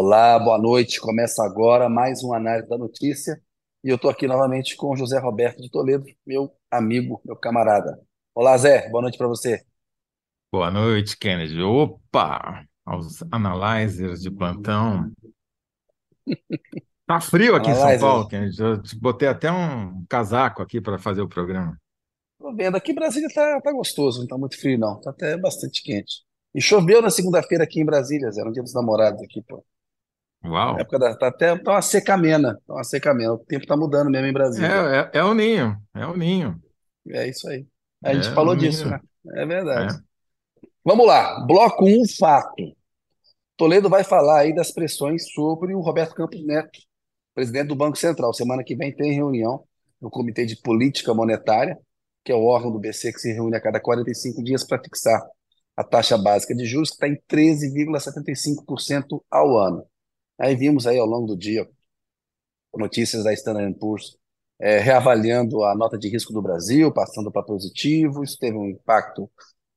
Olá, boa noite. Começa agora mais uma análise da notícia. E eu estou aqui novamente com o José Roberto de Toledo, meu amigo, meu camarada. Olá, Zé, boa noite para você. Boa noite, Kennedy. Opa! Aos analyzers de plantão. Tá frio aqui em São Analyzer, Paulo, Kennedy. Eu te botei até um casaco aqui para fazer o programa. tô vendo aqui, Brasília tá, tá gostoso, não tá muito frio, não. Tá até bastante quente. E choveu na segunda-feira aqui em Brasília, Zé, no dia dos namorados aqui, pô. Na Uau! época da, tá até tá uma secamena, tá uma secamena. O tempo tá mudando mesmo em É, Brasília. é, é o ninho, é o ninho, É isso aí. A gente é falou disso, né? É verdade. É. Vamos lá, bloco um fato. Toledo vai falar aí das pressões sobre o Roberto Campos Neto, presidente do Banco Central. Semana que vem tem reunião no Comitê de Política Monetária, que é o órgão do BC que se reúne a cada 45 dias para fixar a taxa básica de juros, que está em 13,75% ao ano. Aí vimos aí ao longo do dia notícias da Standard Poor's eh, reavaliando a nota de risco do Brasil, passando para positivo. Isso teve um impacto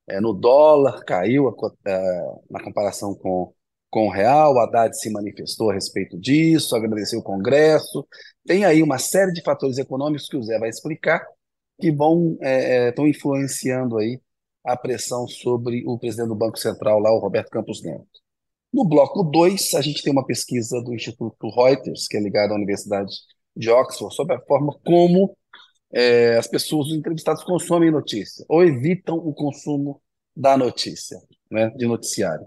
é, no dólar, caiu a é, na comparação com, com o real, o Haddad se manifestou a respeito disso, agradeceu o Congresso. Tem aí uma série de fatores econômicos que o Zé vai explicar que vão é, é, estão influenciando aí a pressão sobre o presidente do Banco Central lá, o Roberto Campos Neto. No bloco 2, a gente tem uma pesquisa do Instituto Reuters, que é ligado à Universidade de Oxford, sobre a forma como é, as pessoas, os entrevistados, consomem notícia ou evitam o consumo da notícia, né, de noticiário.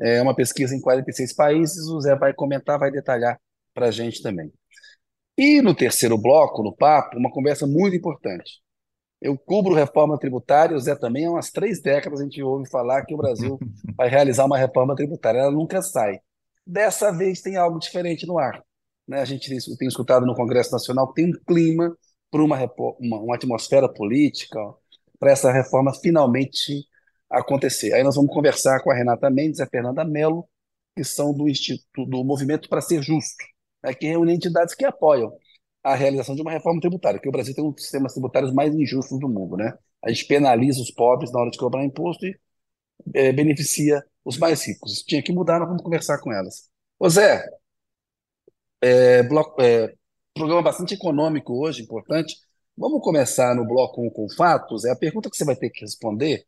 É uma pesquisa em 46 países, o Zé vai comentar, vai detalhar para a gente também. E no terceiro bloco, no papo, uma conversa muito importante. Eu cubro reforma tributária, o Zé também, há umas três décadas a gente ouve falar que o Brasil vai realizar uma reforma tributária, ela nunca sai. Dessa vez tem algo diferente no ar. Né? A gente tem, escutado no Congresso Nacional que tem um clima para uma, uma, uma atmosfera política para essa reforma finalmente acontecer. Aí nós vamos conversar com a Renata Mendes e a Fernanda Mello, que são do Instituto do Movimento para Ser Justo, né? que reúne entidades que apoiam a realização de uma reforma tributária, porque o Brasil tem um dos sistemas tributários mais injustos do mundo, né? A gente penaliza os pobres na hora de cobrar imposto e eh, beneficia os mais ricos. Isso tinha que mudar, nós vamos conversar com elas. Ô Zé, é, bloco- é, programa bastante econômico hoje, importante. Vamos começar no bloco 1 com fatos. É a pergunta que você vai ter que responder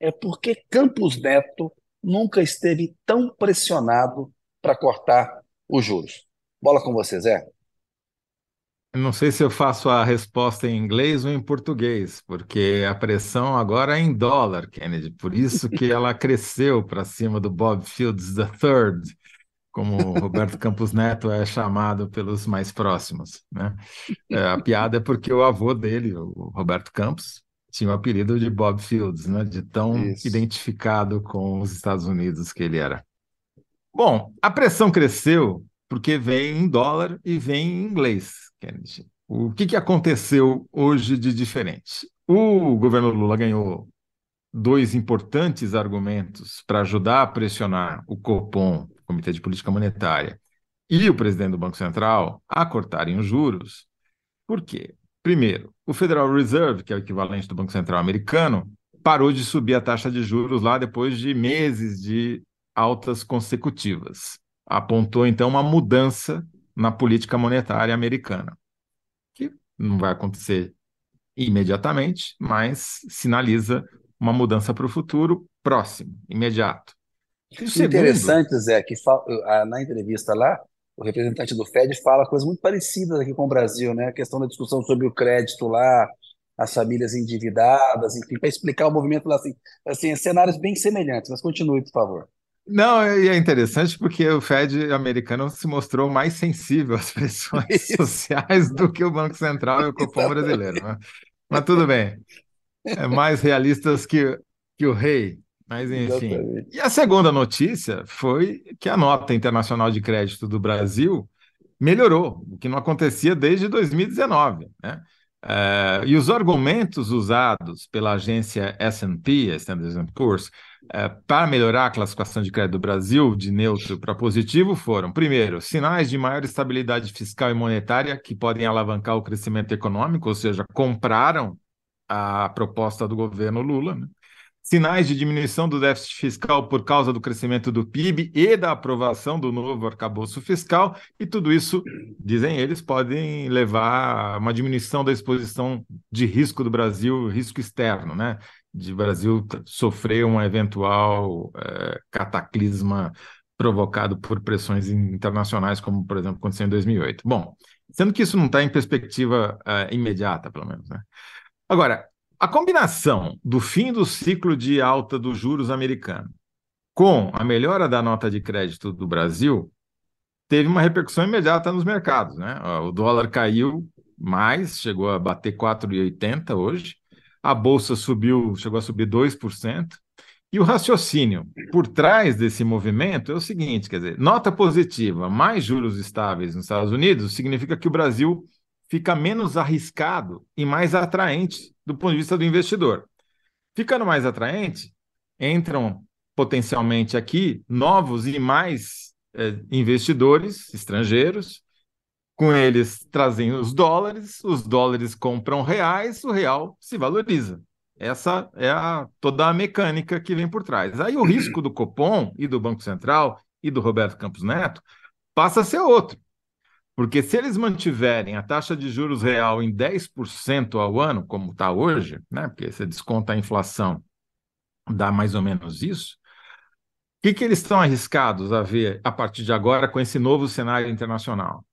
é por que Campos Neto nunca esteve tão pressionado para cortar os juros? Bola com você, Zé. Não sei se eu faço a resposta em inglês ou em português, porque a pressão agora é em dólar, Kennedy. Por isso que ela cresceu para cima do Bob Fields III, como Roberto Campos Neto é chamado pelos mais próximos, né? É, a piada é porque o avô dele, o Roberto Campos, tinha o apelido de Bob Fields, né? De tão Isso. identificado com os Estados Unidos que ele era. Bom, a pressão cresceu porque vem em dólar e vem em inglês, Kennedy. O que que aconteceu hoje de diferente? O governo Lula ganhou dois importantes argumentos para ajudar a pressionar o Copom, Comitê de Política Monetária, e o presidente do Banco Central a cortarem os juros. Por quê? Primeiro, o Federal Reserve, que é o equivalente do Banco Central americano, parou de subir a taxa de juros lá depois de meses de altas consecutivas. Apontou então uma mudança na política monetária americana, que não vai acontecer imediatamente, mas sinaliza uma mudança para o futuro próximo, imediato. E o segundo, Interessante, Zé, que na entrevista lá, o representante do Fed fala coisas muito parecidas aqui com o Brasil, né? A questão da discussão sobre o crédito lá, as famílias endividadas, enfim, para explicar o movimento lá, assim, assim, cenários bem semelhantes, mas continue, por favor. Não, e é interessante porque o Fed americano se mostrou mais sensível às pressões sociais do que o Banco Central e o Copom brasileiro, né? Mas tudo bem, é mais realistas que, que o rei, mas enfim. E Exatamente. a segunda notícia foi que a nota internacional de crédito do Brasil melhorou, o que não acontecia desde 2019, né? Eh, e os argumentos usados pela agência S&P, Standard Poor's, eh, para melhorar a classificação de crédito do Brasil de neutro para positivo foram, primeiro, sinais de maior estabilidade fiscal e monetária que podem alavancar o crescimento econômico, ou seja, compraram a proposta do governo Lula, né? Sinais de diminuição do déficit fiscal por causa do crescimento do PIB e da aprovação do novo arcabouço fiscal, e tudo isso, dizem eles, podem levar a uma diminuição da exposição de risco do Brasil, risco externo, né? De Brasil sofrer um eventual é, cataclisma provocado por pressões internacionais, como, por exemplo, aconteceu em 2008. Bom, sendo que isso não está em perspectiva é, imediata, pelo menos, né? Agora, a combinação do fim do ciclo de alta dos juros americano com a melhora da nota de crédito do Brasil teve uma repercussão imediata nos mercados. Né? O dólar caiu mais, chegou a bater 4,80 hoje, a bolsa subiu, chegou a subir 2%. E o raciocínio por trás desse movimento é o seguinte: quer dizer, nota positiva mais juros estáveis nos Estados Unidos significa que o Brasil fica menos arriscado e mais atraente do ponto de vista do investidor. Ficando mais atraente, entram potencialmente aqui novos e mais eh, investidores estrangeiros, com eles trazem os dólares, os dólares compram reais, o real se valoriza. Essa é a, toda a mecânica que vem por trás. Aí o risco do Copom e do Banco Central e do Roberto Campos Neto passa a ser outro. Porque se eles mantiverem a taxa de juros real em 10% ao ano, como está hoje, né, porque você desconta a inflação, dá mais ou menos isso, o que, que eles estão arriscados a ver a partir de agora com esse novo cenário internacional?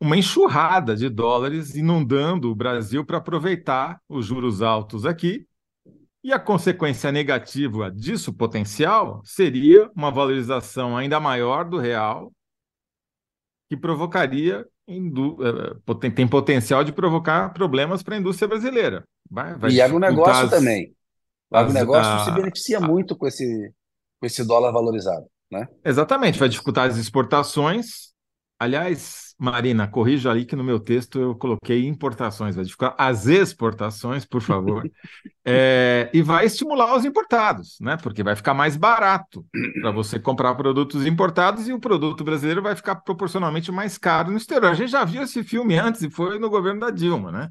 Uma enxurrada de dólares inundando o Brasil para aproveitar os juros altos aqui, e a consequência negativa disso potencial seria uma valorização ainda maior do real que provocaria, eh, tem potencial de provocar problemas para a indústria brasileira. Vai, vai e agronegócio as, também. O agronegócio a, se beneficia a, muito com esse, com esse dólar valorizado. Né? Exatamente, vai dificultar as exportações. Aliás, Marina, corrija ali que no meu texto eu coloquei importações, vai dificultar as exportações, por favor. é, e vai estimular os importados, né? Porque vai ficar mais barato para você comprar produtos importados e o produto brasileiro vai ficar proporcionalmente mais caro no exterior. A gente já viu esse filme antes e foi no governo da Dilma, né?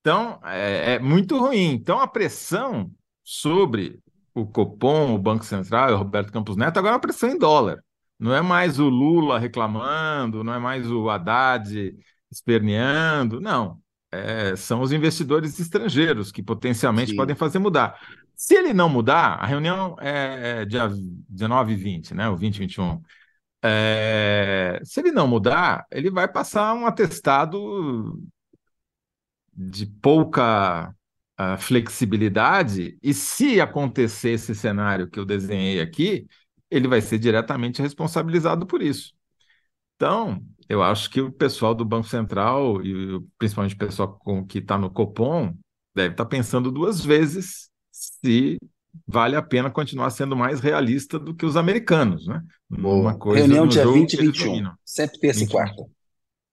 Então, é, é muito ruim. Então, a pressão sobre o Copom, o Banco Central e o Roberto Campos Neto agora é uma pressão em dólar. Não é mais o Lula reclamando, não é mais o Haddad esperneando, não. É, são os investidores estrangeiros que potencialmente Sim. podem fazer mudar. Se ele não mudar, a reunião é, é dia 19 e 20, né? O 20 e 21. É, se ele não mudar, ele vai passar um atestado de pouca uh, flexibilidade, e se acontecer esse cenário que eu desenhei aqui, ele vai ser diretamente responsabilizado por isso. Então, eu acho que o pessoal do Banco Central, e principalmente o pessoal com, que está no Copom, deve estar tá pensando duas vezes se vale a pena continuar sendo mais realista do que os americanos, né? Uma coisa Reunião dia 20 e 21, sempre terça 21. e quarta.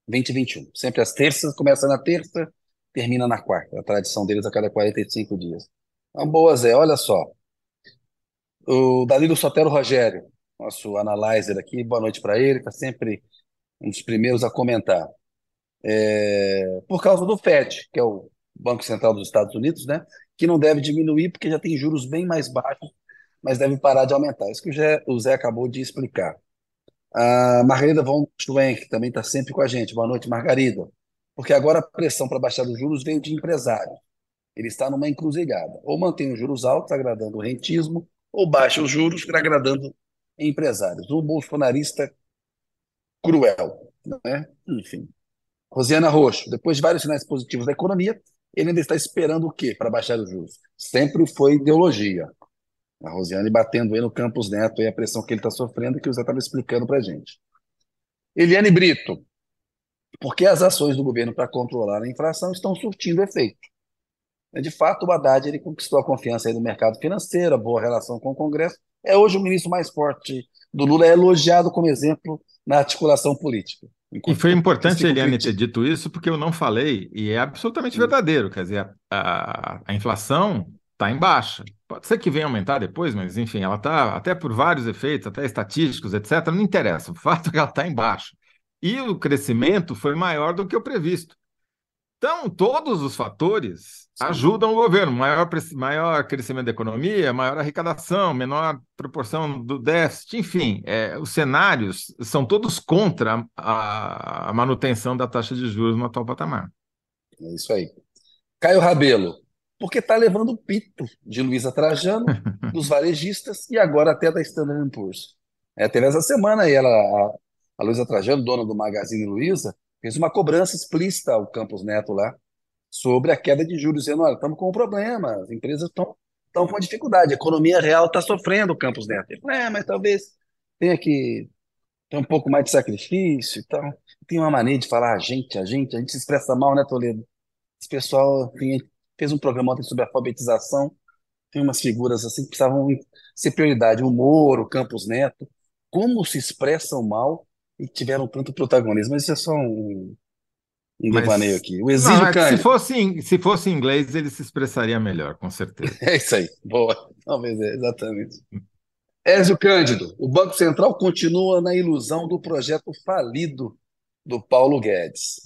20 e 21. Sempre às terças, começa na terça, termina na quarta. A tradição deles a cada 45 dias. Então, boa, Zé, olha só. O Danilo Sotero Rogério, nosso analyzer aqui, boa noite para ele, está sempre um dos primeiros a comentar. É, por causa do FED, que é o Banco Central dos Estados Unidos, né, que não deve diminuir porque já tem juros bem mais baixos, mas deve parar de aumentar. Isso que o Zé, o Zé acabou de explicar. A Margarida von Schwenk também está sempre com a gente. Boa noite, Margarida. Porque agora a pressão para baixar os juros veio de empresário. Ele está numa encruzilhada. Ou mantém os juros altos, agradando o rentismo, ou baixa os juros, agradando empresários. Um bolsonarista cruel. Né? Enfim. Rosiana Roxo, depois de vários sinais positivos da economia, ele ainda está esperando o quê para baixar os juros? Sempre foi ideologia. A Rosiane batendo aí no Campos Neto e a pressão que ele está sofrendo, que o Zé estava explicando para a gente. Eliane Brito, porque as ações do governo para controlar a inflação estão surtindo efeito. De fato, o Haddad ele conquistou a confiança aí do mercado financeiro, a boa relação com o Congresso. É hoje o ministro mais forte do Lula, é elogiado como exemplo na articulação política. E foi importante, Eliane, ter dito isso, porque eu não falei, e é absolutamente verdadeiro. Quer dizer, a, a inflação está em baixa. Pode ser que venha aumentar depois, mas enfim, ela está, até por vários efeitos, até estatísticos, etc., não interessa. O fato é que ela está em baixa. E o crescimento foi maior do que o previsto. Então, todos os fatores Sim. ajudam o governo. Maior, maior crescimento da economia, maior arrecadação, menor proporção do déficit, enfim, é, os cenários são todos contra a, a manutenção da taxa de juros no atual patamar. É isso aí. Caio Rabelo, porque está levando o pito de Luísa Trajano, dos varejistas e agora até da Standard Poor's. É, teve essa semana aí, ela, a, a Luísa Trajano, dona do Magazine Luiza, fez uma cobrança explícita ao Campos Neto lá sobre a queda de juros, dizendo: olha, estamos com um problema, as empresas estão estão com dificuldade, a economia real está sofrendo, o Campos Neto. Ele falou, é, mas talvez tenha que ter um pouco mais de sacrifício e tal. Tem uma mania de falar a gente, a gente, a gente se expressa mal, né, Toledo? Esse pessoal fez um programa ontem sobre alfabetização, tem umas figuras assim que precisavam ser prioridade, o Moro, o Campos Neto, como se expressam mal e tiveram tanto protagonismo. Mas isso é só um, um Mas, devaneio aqui. O exílio não, é se fosse Se fosse em inglês, ele se expressaria melhor, com certeza. É isso aí. Boa. Talvez é, exatamente. Ézio Cândido, o Banco Central continua na ilusão do projeto falido do Paulo Guedes.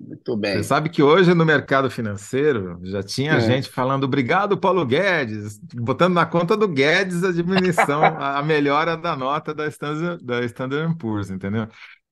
Muito bem. Você sabe que hoje no mercado financeiro já tinha é. gente falando obrigado, Paulo Guedes, botando na conta do Guedes a diminuição, a melhora da nota da Standard, da Standard Poor's, entendeu?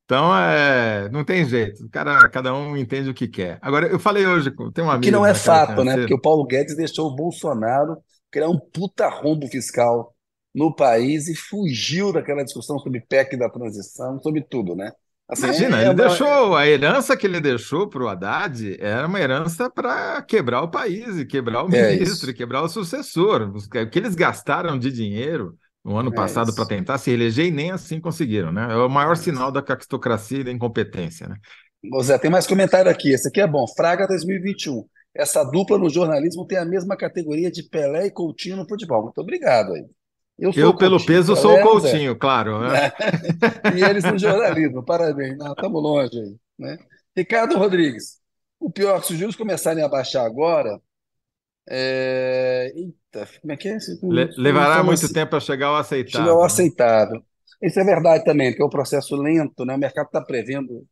Então, é, não tem jeito. Cara, cada um entende o que quer. Agora, eu falei hoje, tem um amigo... Que não é fato, né? Porque o Paulo Guedes deixou o Bolsonaro criar um puta rombo fiscal no país e fugiu daquela discussão sobre PEC da transição, sobre tudo, né? Assim, Imagina, é, ele é, deixou a herança que ele deixou para o Haddad era uma herança para quebrar o país quebrar o é ministro, e quebrar o sucessor. O que eles gastaram de dinheiro no ano é passado para tentar se eleger e nem assim conseguiram, né? É o maior é sinal da cactocracia e da incompetência, né? Zé, tem mais comentário aqui. Esse aqui é bom. Fraga 2021. Essa dupla no jornalismo tem a mesma categoria de Pelé e Coutinho no futebol. Muito obrigado aí. Eu, eu pelo peso, sou o Coutinho, claro. Né? e eles no jornalismo, parabéns. Estamos longe aí. Né? Ricardo Rodrigues, o pior, se os juros começarem a baixar agora, é... Eita, como é que é? Le levará muito assim? tempo para chegar ao aceitável. Chegar ao né? aceitável. Isso é verdade também, que é um processo lento, né? O mercado está prevendo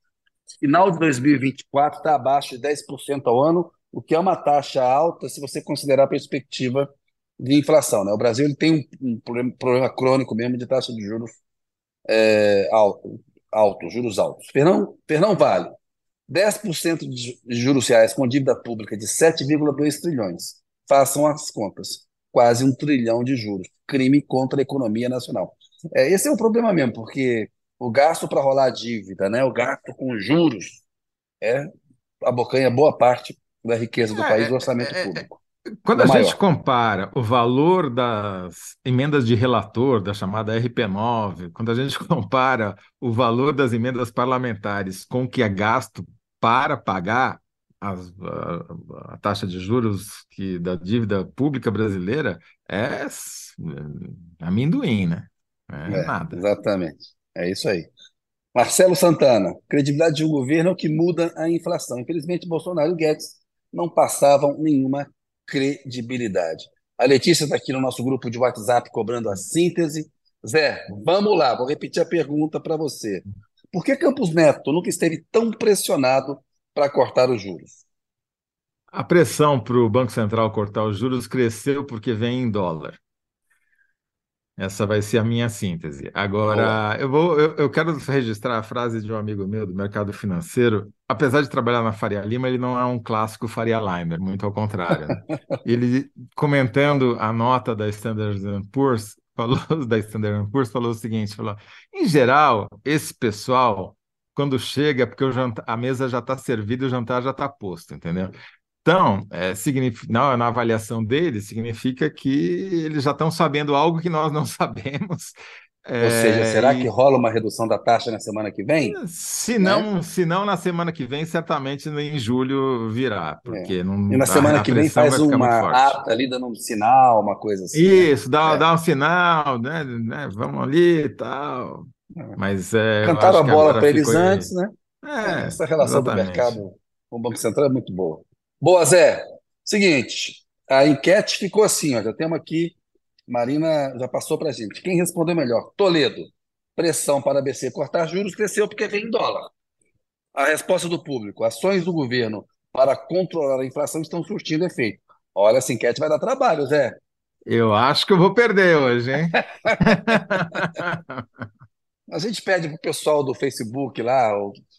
final de 2024 está abaixo de 10% ao ano, o que é uma taxa alta se você considerar a perspectiva de inflação. Né? O Brasil ele tem um, um problema, crônico mesmo de taxa de juros é, alto, alto, juros altos. Fernão, Fernão Vale, 10% de juros reais com dívida pública de 7,2 trilhões. Façam as contas. Quase um trilhão de juros. Crime contra a economia nacional. É, esse é o problema mesmo, porque o gasto para rolar a dívida, né, o gasto com juros, é abocanha boa parte da riqueza do é, país, do orçamento é, é, público. Quando a gente compara o valor das emendas de relator, da chamada RP9, quando a gente compara o valor das emendas parlamentares com o que é gasto para pagar as, a, a, taxa de juros que, da dívida pública brasileira, é, é amendoim, né? É, é nada. Exatamente. É isso aí. Marcelo Santana, credibilidade de um governo é que muda a inflação. Infelizmente, Bolsonaro e Guedes não passavam nenhuma credibilidade. A Letícia está aqui no nosso grupo de WhatsApp cobrando a síntese. Zé, vamos lá, vou repetir a pergunta para você. Por que Campos Neto nunca esteve tão pressionado para cortar os juros? A pressão para o Banco Central cortar os juros cresceu porque vem em dólar. Essa vai ser a minha síntese. Agora, eu vou, eu, eu, quero registrar a frase de um amigo meu do mercado financeiro. Apesar de trabalhar na Faria Lima, ele não é um clássico Faria Limer, muito ao contrário. Né? ele comentando a nota da Standard Poor's, falou da Standard Poor's, falou o seguinte: falou, em geral, esse pessoal quando chega, porque o jantar, a mesa já está servida, o jantar já está posto, entendeu? Então, é, significa, na, na, avaliação deles, significa que eles já estão sabendo algo que nós não sabemos. Ou seja, é, será e... que rola uma redução da taxa na semana que vem? Se não, né? se não na semana que vem, certamente em julho virá, porque é. não. E na semana que vem faz uma ata ali dando um sinal, uma coisa assim. Né? Isso, né? dá, é. dá um sinal, né, né? Vamos ali e tal. É. Mas é, cantaram a bola para eles antes, né? É, Essa relação exatamente. do mercado com o Banco Central é muito boa. Boa, Zé. Seguinte, a enquete ficou assim, ó, já temos aqui, Marina já passou para a gente. Quem respondeu melhor? Toledo. Pressão para a BC cortar juros cresceu porque vem em dólar. A resposta do público: ações do governo para controlar a inflação estão surtindo efeito. Olha, essa enquete vai dar trabalho, Zé. Eu acho que eu vou perder hoje, hein? A gente pede pro pessoal do Facebook lá,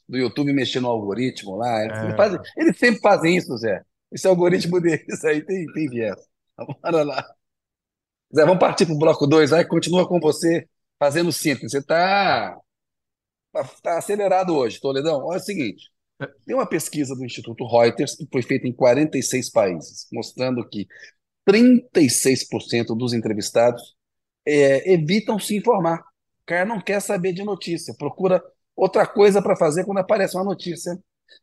do YouTube mexer no algoritmo lá. Eles, é. fazem, eles sempre fazem isso, Zé. Esse algoritmo deles aí tem, tem viés. Bora lá. Zé, vamos partir para o bloco 2 aí, continua com você fazendo síntese. Você está tá, tá acelerado hoje, Toledão. Olha o seguinte: tem uma pesquisa do Instituto Reuters que foi feita em 46 países, mostrando que 36% dos entrevistados é, evitam se informar. O cara não quer saber de notícia, procura outra coisa para fazer quando aparece uma notícia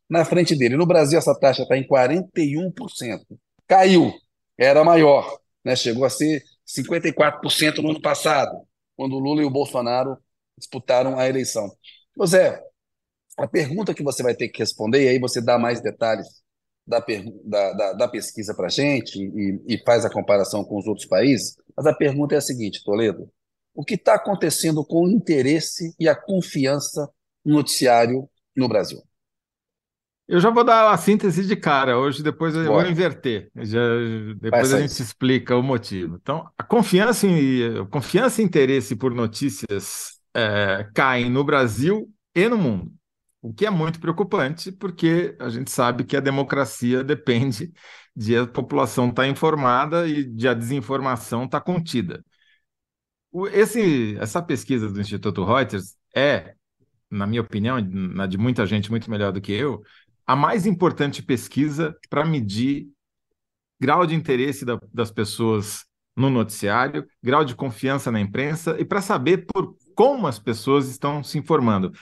na frente dele. No Brasil, essa taxa está em 41%. Caiu, era maior, né? chegou a ser 54% no ano passado, quando o Lula e o Bolsonaro disputaram a eleição. José, a pergunta que você vai ter que responder, e aí você dá mais detalhes da, da, da, da pesquisa para a gente e, e faz a comparação com os outros países, mas a pergunta é a seguinte, Toledo: o que está acontecendo com o interesse e a confiança noticiário no Brasil? Eu já vou dar a síntese de cara hoje, depois eu Bora. vou inverter. Já, depois a gente explica o motivo. Então, a confiança, em, confiança e interesse por notícias é, caem no Brasil e no mundo. O que é muito preocupante, porque a gente sabe que a democracia depende de a população estar tá informada e de a desinformação estar tá contida. Esse, essa pesquisa do Instituto Reuters é, na minha opinião, na de muita gente muito melhor do que eu, a mais importante pesquisa para medir grau de interesse da, das pessoas no noticiário, grau de confiança na imprensa e para saber por como as pessoas estão se informando.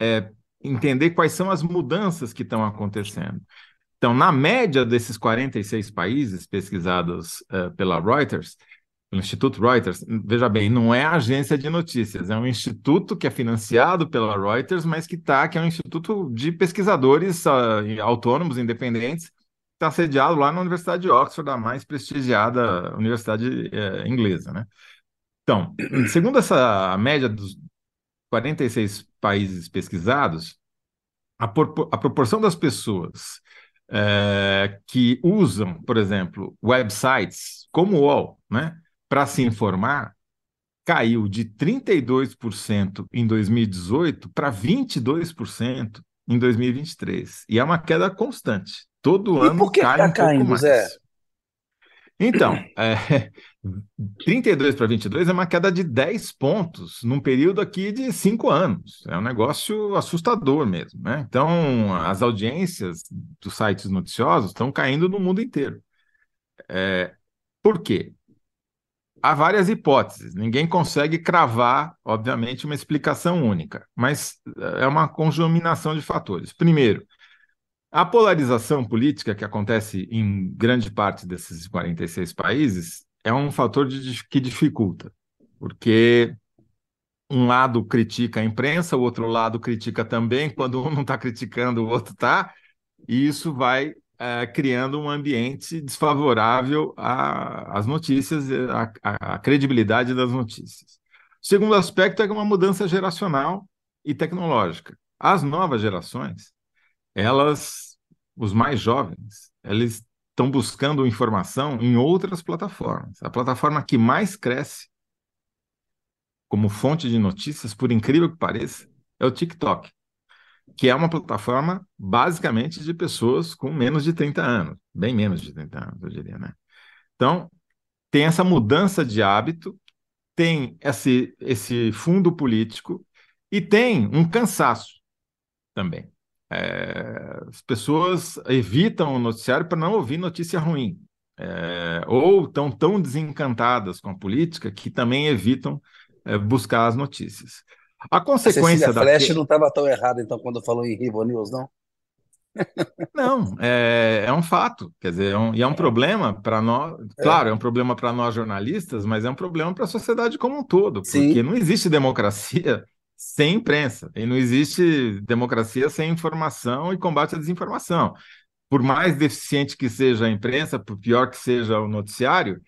É, entender quais são as mudanças que estão acontecendo. Então, na média desses 46 países pesquisados uh, pela Reuters, pelo Instituto Reuters, veja bem, não é agência de notícias, é um instituto que é financiado pela Reuters, mas que está, que é um instituto de pesquisadores uh, autônomos, independentes, está sediado lá na Universidade de Oxford, a mais prestigiada universidade uh, inglesa, né? Então, segundo essa média dos 46 países pesquisados, a, a proporção das pessoas é, que usam, por exemplo, websites como o UOL, né, para se informar, caiu de 32% em 2018 para 22% em 2023. E é uma queda constante. Todo e ano por que cai tá um caindo, pouco mais. Zé? Então, é, 32 para 22 é uma queda de 10 pontos num período aqui de 5 anos. É um negócio assustador mesmo. Né? Então, as audiências dos sites noticiosos estão caindo no mundo inteiro. É, por quê? Há várias hipóteses. Ninguém consegue cravar, obviamente, uma explicação única, mas é uma conjuminação de fatores. Primeiro, a polarização política que acontece em grande parte desses 46 países é um fator de, que dificulta, porque um lado critica a imprensa, o outro lado critica também, quando um não está criticando, o outro está, e isso vai é, criando um ambiente desfavorável às notícias, à credibilidade das notícias. O segundo aspecto é uma mudança geracional e tecnológica. As novas gerações elas, os mais jovens, eles estão buscando informação em outras plataformas. A plataforma que mais cresce como fonte de notícias, por incrível que pareça, é o TikTok, que é uma plataforma basicamente de pessoas com menos de 30 anos, bem menos de 30 anos, eu diria, né? Então, tem essa mudança de hábito, tem esse, esse fundo político e tem um cansaço também. É, as pessoas evitam o noticiário para não ouvir notícia ruim. É, ou estão tão desencantadas com a política que também evitam é, buscar as notícias. A consequência a da. Flash não estava tão errado, então, quando falou em Rivo News, não? Não, é, é um fato, quer dizer, é um, e é um problema para nós, é. claro, é um problema para nós jornalistas, mas é um problema para a sociedade como um todo, Sim. porque não existe democracia sem imprensa. E não existe democracia sem informação e combate à desinformação. Por mais deficiente que seja a imprensa, por pior que seja o noticiário,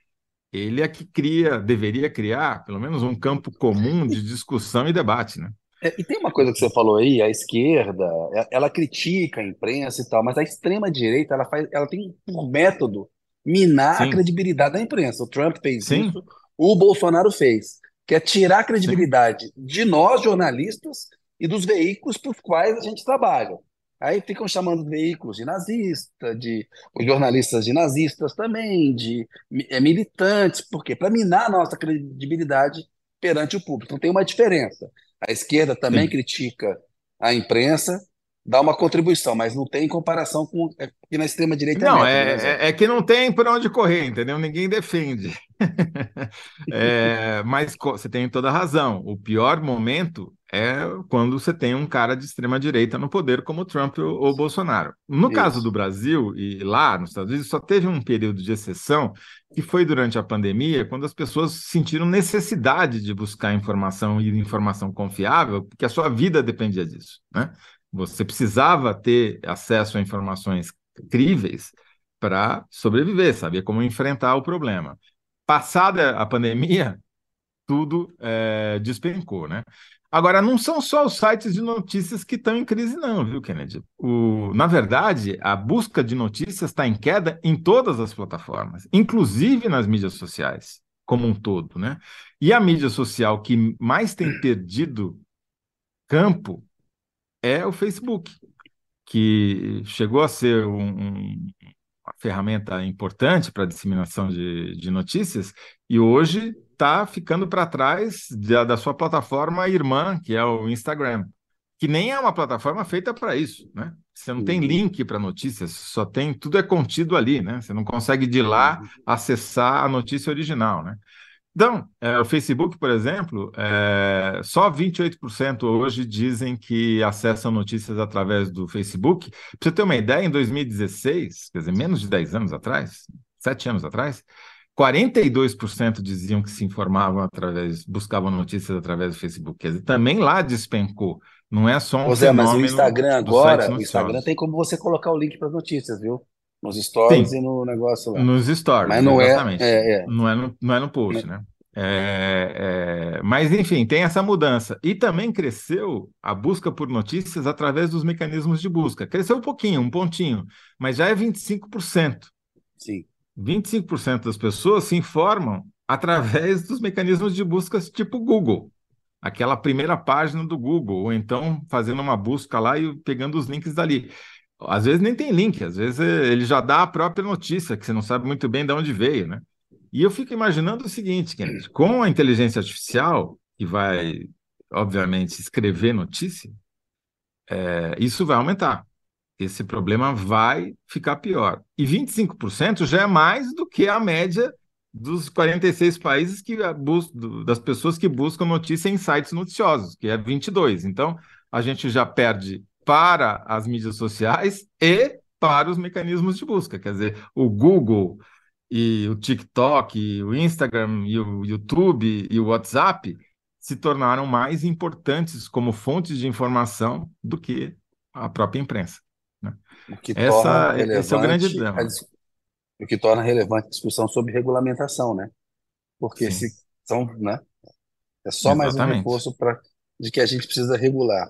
ele é que cria, deveria criar, pelo menos um campo comum de discussão e debate, né? É, E tem uma coisa que você falou aí, a esquerda, é- ela critica a imprensa e tal, mas a extrema-direita, ela faz, ela tem por método minar a Sim, credibilidade da imprensa. O Trump fez sim, isso, o Bolsonaro fez, que é tirar a sim. credibilidade de nós, jornalistas, e dos veículos por quais a gente trabalha. Aí ficam chamando os veículos de nazista, de os jornalistas de nazistas também, de eh, militantes, por quê? Para minar a nossa credibilidade perante o público. Então tem uma diferença. A esquerda também Sim. critica a imprensa, dá uma contribuição, mas não tem comparação com. é, Porque na extrema-direita é Não, método, né, é, é, é que não tem por onde correr, entendeu? Ninguém defende. É, mas você tem toda a razão. O pior momento é quando você tem um cara de extrema direita no poder, como o Trump ou ou Bolsonaro. No caso do Isso. Brasil e lá nos Estados Unidos, só teve um período de exceção, que foi durante a pandemia, quando as pessoas sentiram necessidade de buscar informação e informação confiável, porque a sua vida dependia disso, né? Você precisava ter acesso a informações críveis para sobreviver, saber como enfrentar o problema. Passada a pandemia, tudo é, despencou, né? Agora, não são só os sites de notícias que estão em crise, não, viu, Kennedy? O, na verdade, a busca de notícias está em queda em todas as plataformas, inclusive nas mídias sociais, como um todo, né? E a mídia social que mais tem perdido campo é o Facebook, que chegou a ser um, um uma ferramenta importante para a disseminação de, de notícias, e hoje está ficando para trás da, da sua plataforma irmã, que é o Instagram, que nem é uma plataforma feita para isso, né? Você não tem Uhum, link para notícias, só tem, tudo é contido ali, né? Você não consegue de lá uhum. acessar a notícia original, né? Então, é, o Facebook, por exemplo, é, só 28% hoje dizem que acessam notícias através do Facebook. Para você ter uma ideia, em 2016, quer dizer, menos de 10 anos atrás, 7 anos atrás, 42% diziam que se informavam através, buscavam notícias através do Facebook. Quer dizer, também lá despencou. Não é só um Ô Zé, mas o Instagram agora, o Instagram tem como você colocar o link para as notícias, viu? Nos stories Sim, e no negócio lá. Nos Mas stories, não é, exatamente. é, é. Não é no, não é no post, né? É, é, mas, enfim, tem essa mudança. E também cresceu a busca por notícias através dos mecanismos de busca. Cresceu um pouquinho, um pontinho, mas já é 25%. Sim. 25% das pessoas se informam através dos mecanismos de busca tipo Google. Aquela primeira página do Google, ou então fazendo uma busca lá e pegando os links dali. Às vezes nem tem link, às vezes eh, ele já dá a própria notícia, que você não sabe muito bem de onde veio, né? E eu fico imaginando o seguinte, Kennedy, com a inteligência artificial, que vai, obviamente, escrever notícia, eh, isso vai aumentar. Esse problema vai ficar pior. E 25% já é mais do que a média dos 46 países que do- das pessoas que buscam notícia em sites noticiosos, que é 22. Então, a gente já perde para as mídias sociais e para os mecanismos de busca. Quer dizer, o Google e o TikTok, e o Instagram e o YouTube e o WhatsApp se tornaram mais importantes como fontes de informação do que a própria imprensa. né? O que torna Essa, esse é o grande a, drama. o que torna relevante a discussão sobre regulamentação, né? Porque Sim, se são, né? É só mais um exatamente. reforço para de que a gente precisa regular.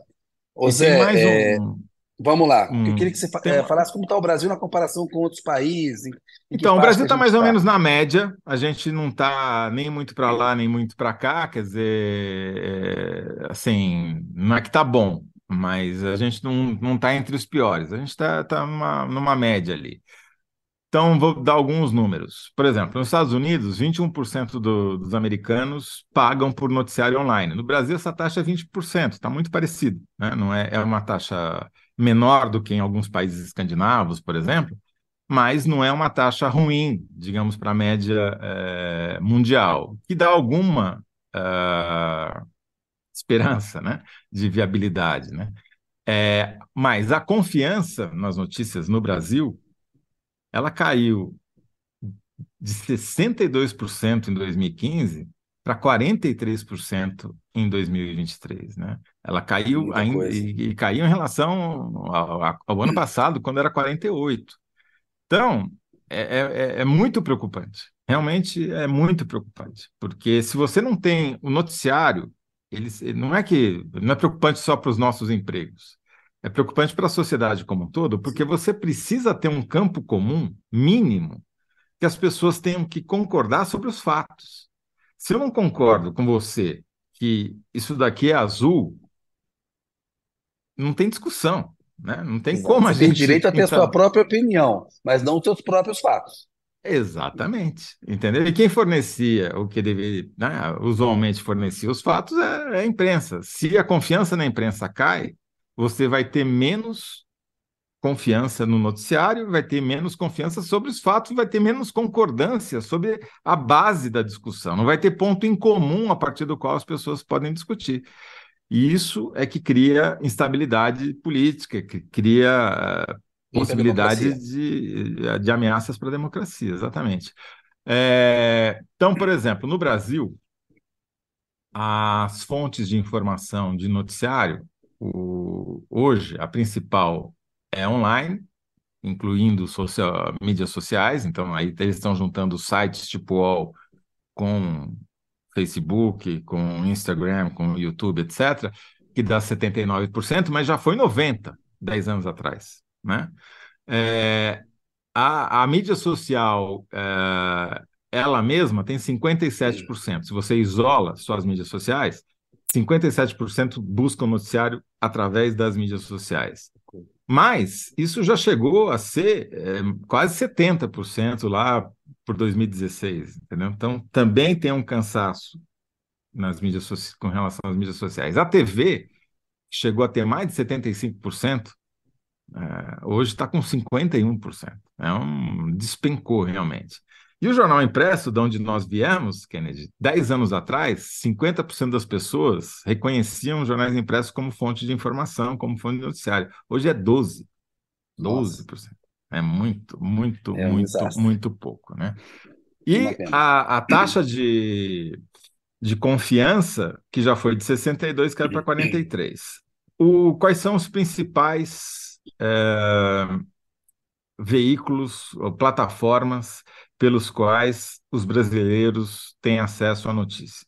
Ô E Zé, mais é, um, vamos lá. Eu queria que você tem é, falasse como está o Brasil na comparação com outros países, Então, o Brasil está mais ou está. menos na média, a gente não está nem muito para lá, nem muito para cá, quer dizer, é, assim, não é que está bom, mas a gente não não está entre os piores, a gente está tá numa, numa média ali. Então, vou dar alguns números. Por exemplo, nos Estados Unidos, 21% do, dos americanos pagam por noticiário online. No Brasil, essa taxa é 20%, está muito parecido, né? Não é, é uma taxa menor do que em alguns países escandinavos, por exemplo, mas não é uma taxa ruim, digamos, para a média eh, mundial, que dá alguma ah, esperança, né, de viabilidade, né? É, mas a confiança nas notícias no Brasil, ela caiu de 62% em 2015 para 43% em 2023, né? Ela caiu Muita ainda e, e caiu em relação ao, ao ano passado, quando era 48. Então, é, é, é muito preocupante. Realmente é muito preocupante, porque se você não tem o noticiário eles não é que não é preocupante só para os nossos empregos. É preocupante para a sociedade como um todo, porque você precisa ter um campo comum mínimo que as pessoas tenham que concordar sobre os fatos. Se eu não concordo com você que isso daqui é azul, não tem discussão, né? Não tem Exato. como a Você gente tem direito a ter então, sua própria opinião, mas não os seus próprios fatos. Exatamente, entendeu? E quem fornecia o que deveria, né, usualmente fornecia os fatos é, é a imprensa. Se a confiança na imprensa cai, você vai ter menos confiança no noticiário, vai ter menos confiança sobre os fatos, vai ter menos concordância sobre a base da discussão, não vai ter ponto em comum a partir do qual as pessoas podem discutir. E isso é que cria instabilidade política, que cria uh, possibilidade de, de ameaças para a democracia, exatamente. É, então, por exemplo, no Brasil, as fontes de informação de noticiário, o, hoje, a principal é online, incluindo social, mídias sociais, então aí eles estão juntando sites tipo UOL com Facebook, com Instagram, com YouTube, etc., que dá 79%, mas já foi 90% 10 anos atrás. Né? É, a, a, mídia social, é, ela mesma, tem 57%. Se você isola suas mídias sociais, 57% buscam noticiário através das mídias sociais. Mas isso já chegou a ser é, quase 70% lá por 2016, entendeu? Então também tem um cansaço nas mídias com relação às mídias sociais. A TV chegou a ter mais de 75%, é, hoje está com 51%. É um despencou realmente. E o jornal impresso, de onde nós viemos, Kennedy, 10 anos atrás, 50% das pessoas reconheciam jornais impressos como fonte de informação, como fonte de noticiário. Hoje é 12%. 12%. Nossa. É muito, muito, é um muito, desastre. muito pouco. Né? E a, a taxa de, de confiança, que já foi de 62, caiu para 43. O, quais são os principais é, veículos ou plataformas pelos quais os brasileiros têm acesso à notícia.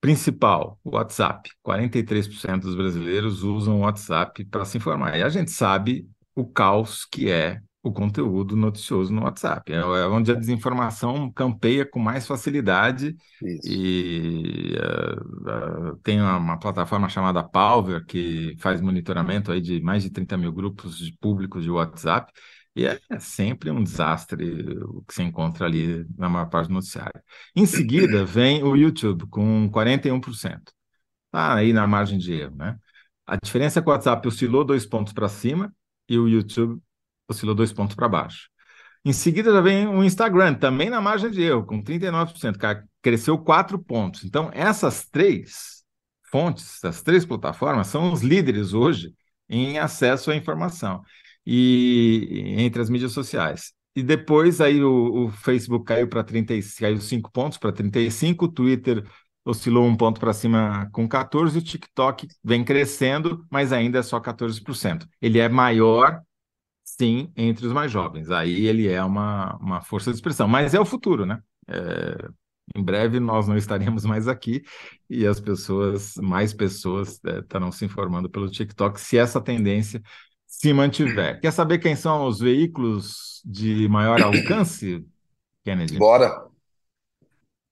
Principal, o WhatsApp. 43% dos brasileiros usam o WhatsApp para se informar. E a gente sabe o caos que é o conteúdo noticioso no WhatsApp. É, é onde a desinformação campeia com mais facilidade Isso. e uh, uh, tem uma, uma, plataforma chamada Palver que faz monitoramento aí de mais de 30 mil grupos de públicos de WhatsApp e é, é sempre um desastre o que se encontra ali na maior parte do noticiário. Em seguida, vem o YouTube com 41%. Tá aí na margem de erro, né? A diferença é que o WhatsApp oscilou dois pontos para cima e o YouTube oscilou dois pontos para baixo. Em seguida já vem o Instagram, também na margem de erro, com 39%, cara, cresceu quatro pontos. Então, essas três fontes, essas três plataformas, são os líderes hoje em acesso à informação e entre as mídias sociais. E depois aí o, o Facebook caiu para 30, caiu 5 pontos para 35, o Twitter oscilou um ponto para cima com 14, o TikTok vem crescendo, mas ainda é só 14%. Ele é maior, sim, entre os mais jovens. Aí ele é uma, uma força de expressão, mas é o futuro, né? É, em breve nós não estaremos mais aqui e as pessoas, mais pessoas, é, estarão se informando pelo TikTok se essa tendência se mantiver. Quer saber quem são os veículos de maior alcance, Kennedy? Bora!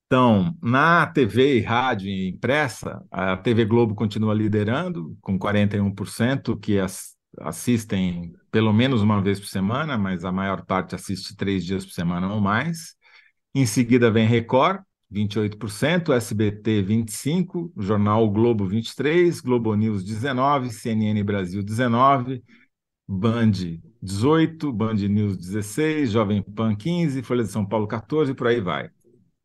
Então, na TV e rádio impressa, a TV Globo continua liderando, com 41%, que assistem pelo menos uma vez por semana, mas a maior parte assiste três dias por semana ou mais. Em seguida vem Record, 28%, SBT 25%, Jornal Globo 23%, Globo News 19%, CNN Brasil 19%, Band 18, Band News 16, Jovem Pan 15, Folha de São Paulo 14, por aí vai.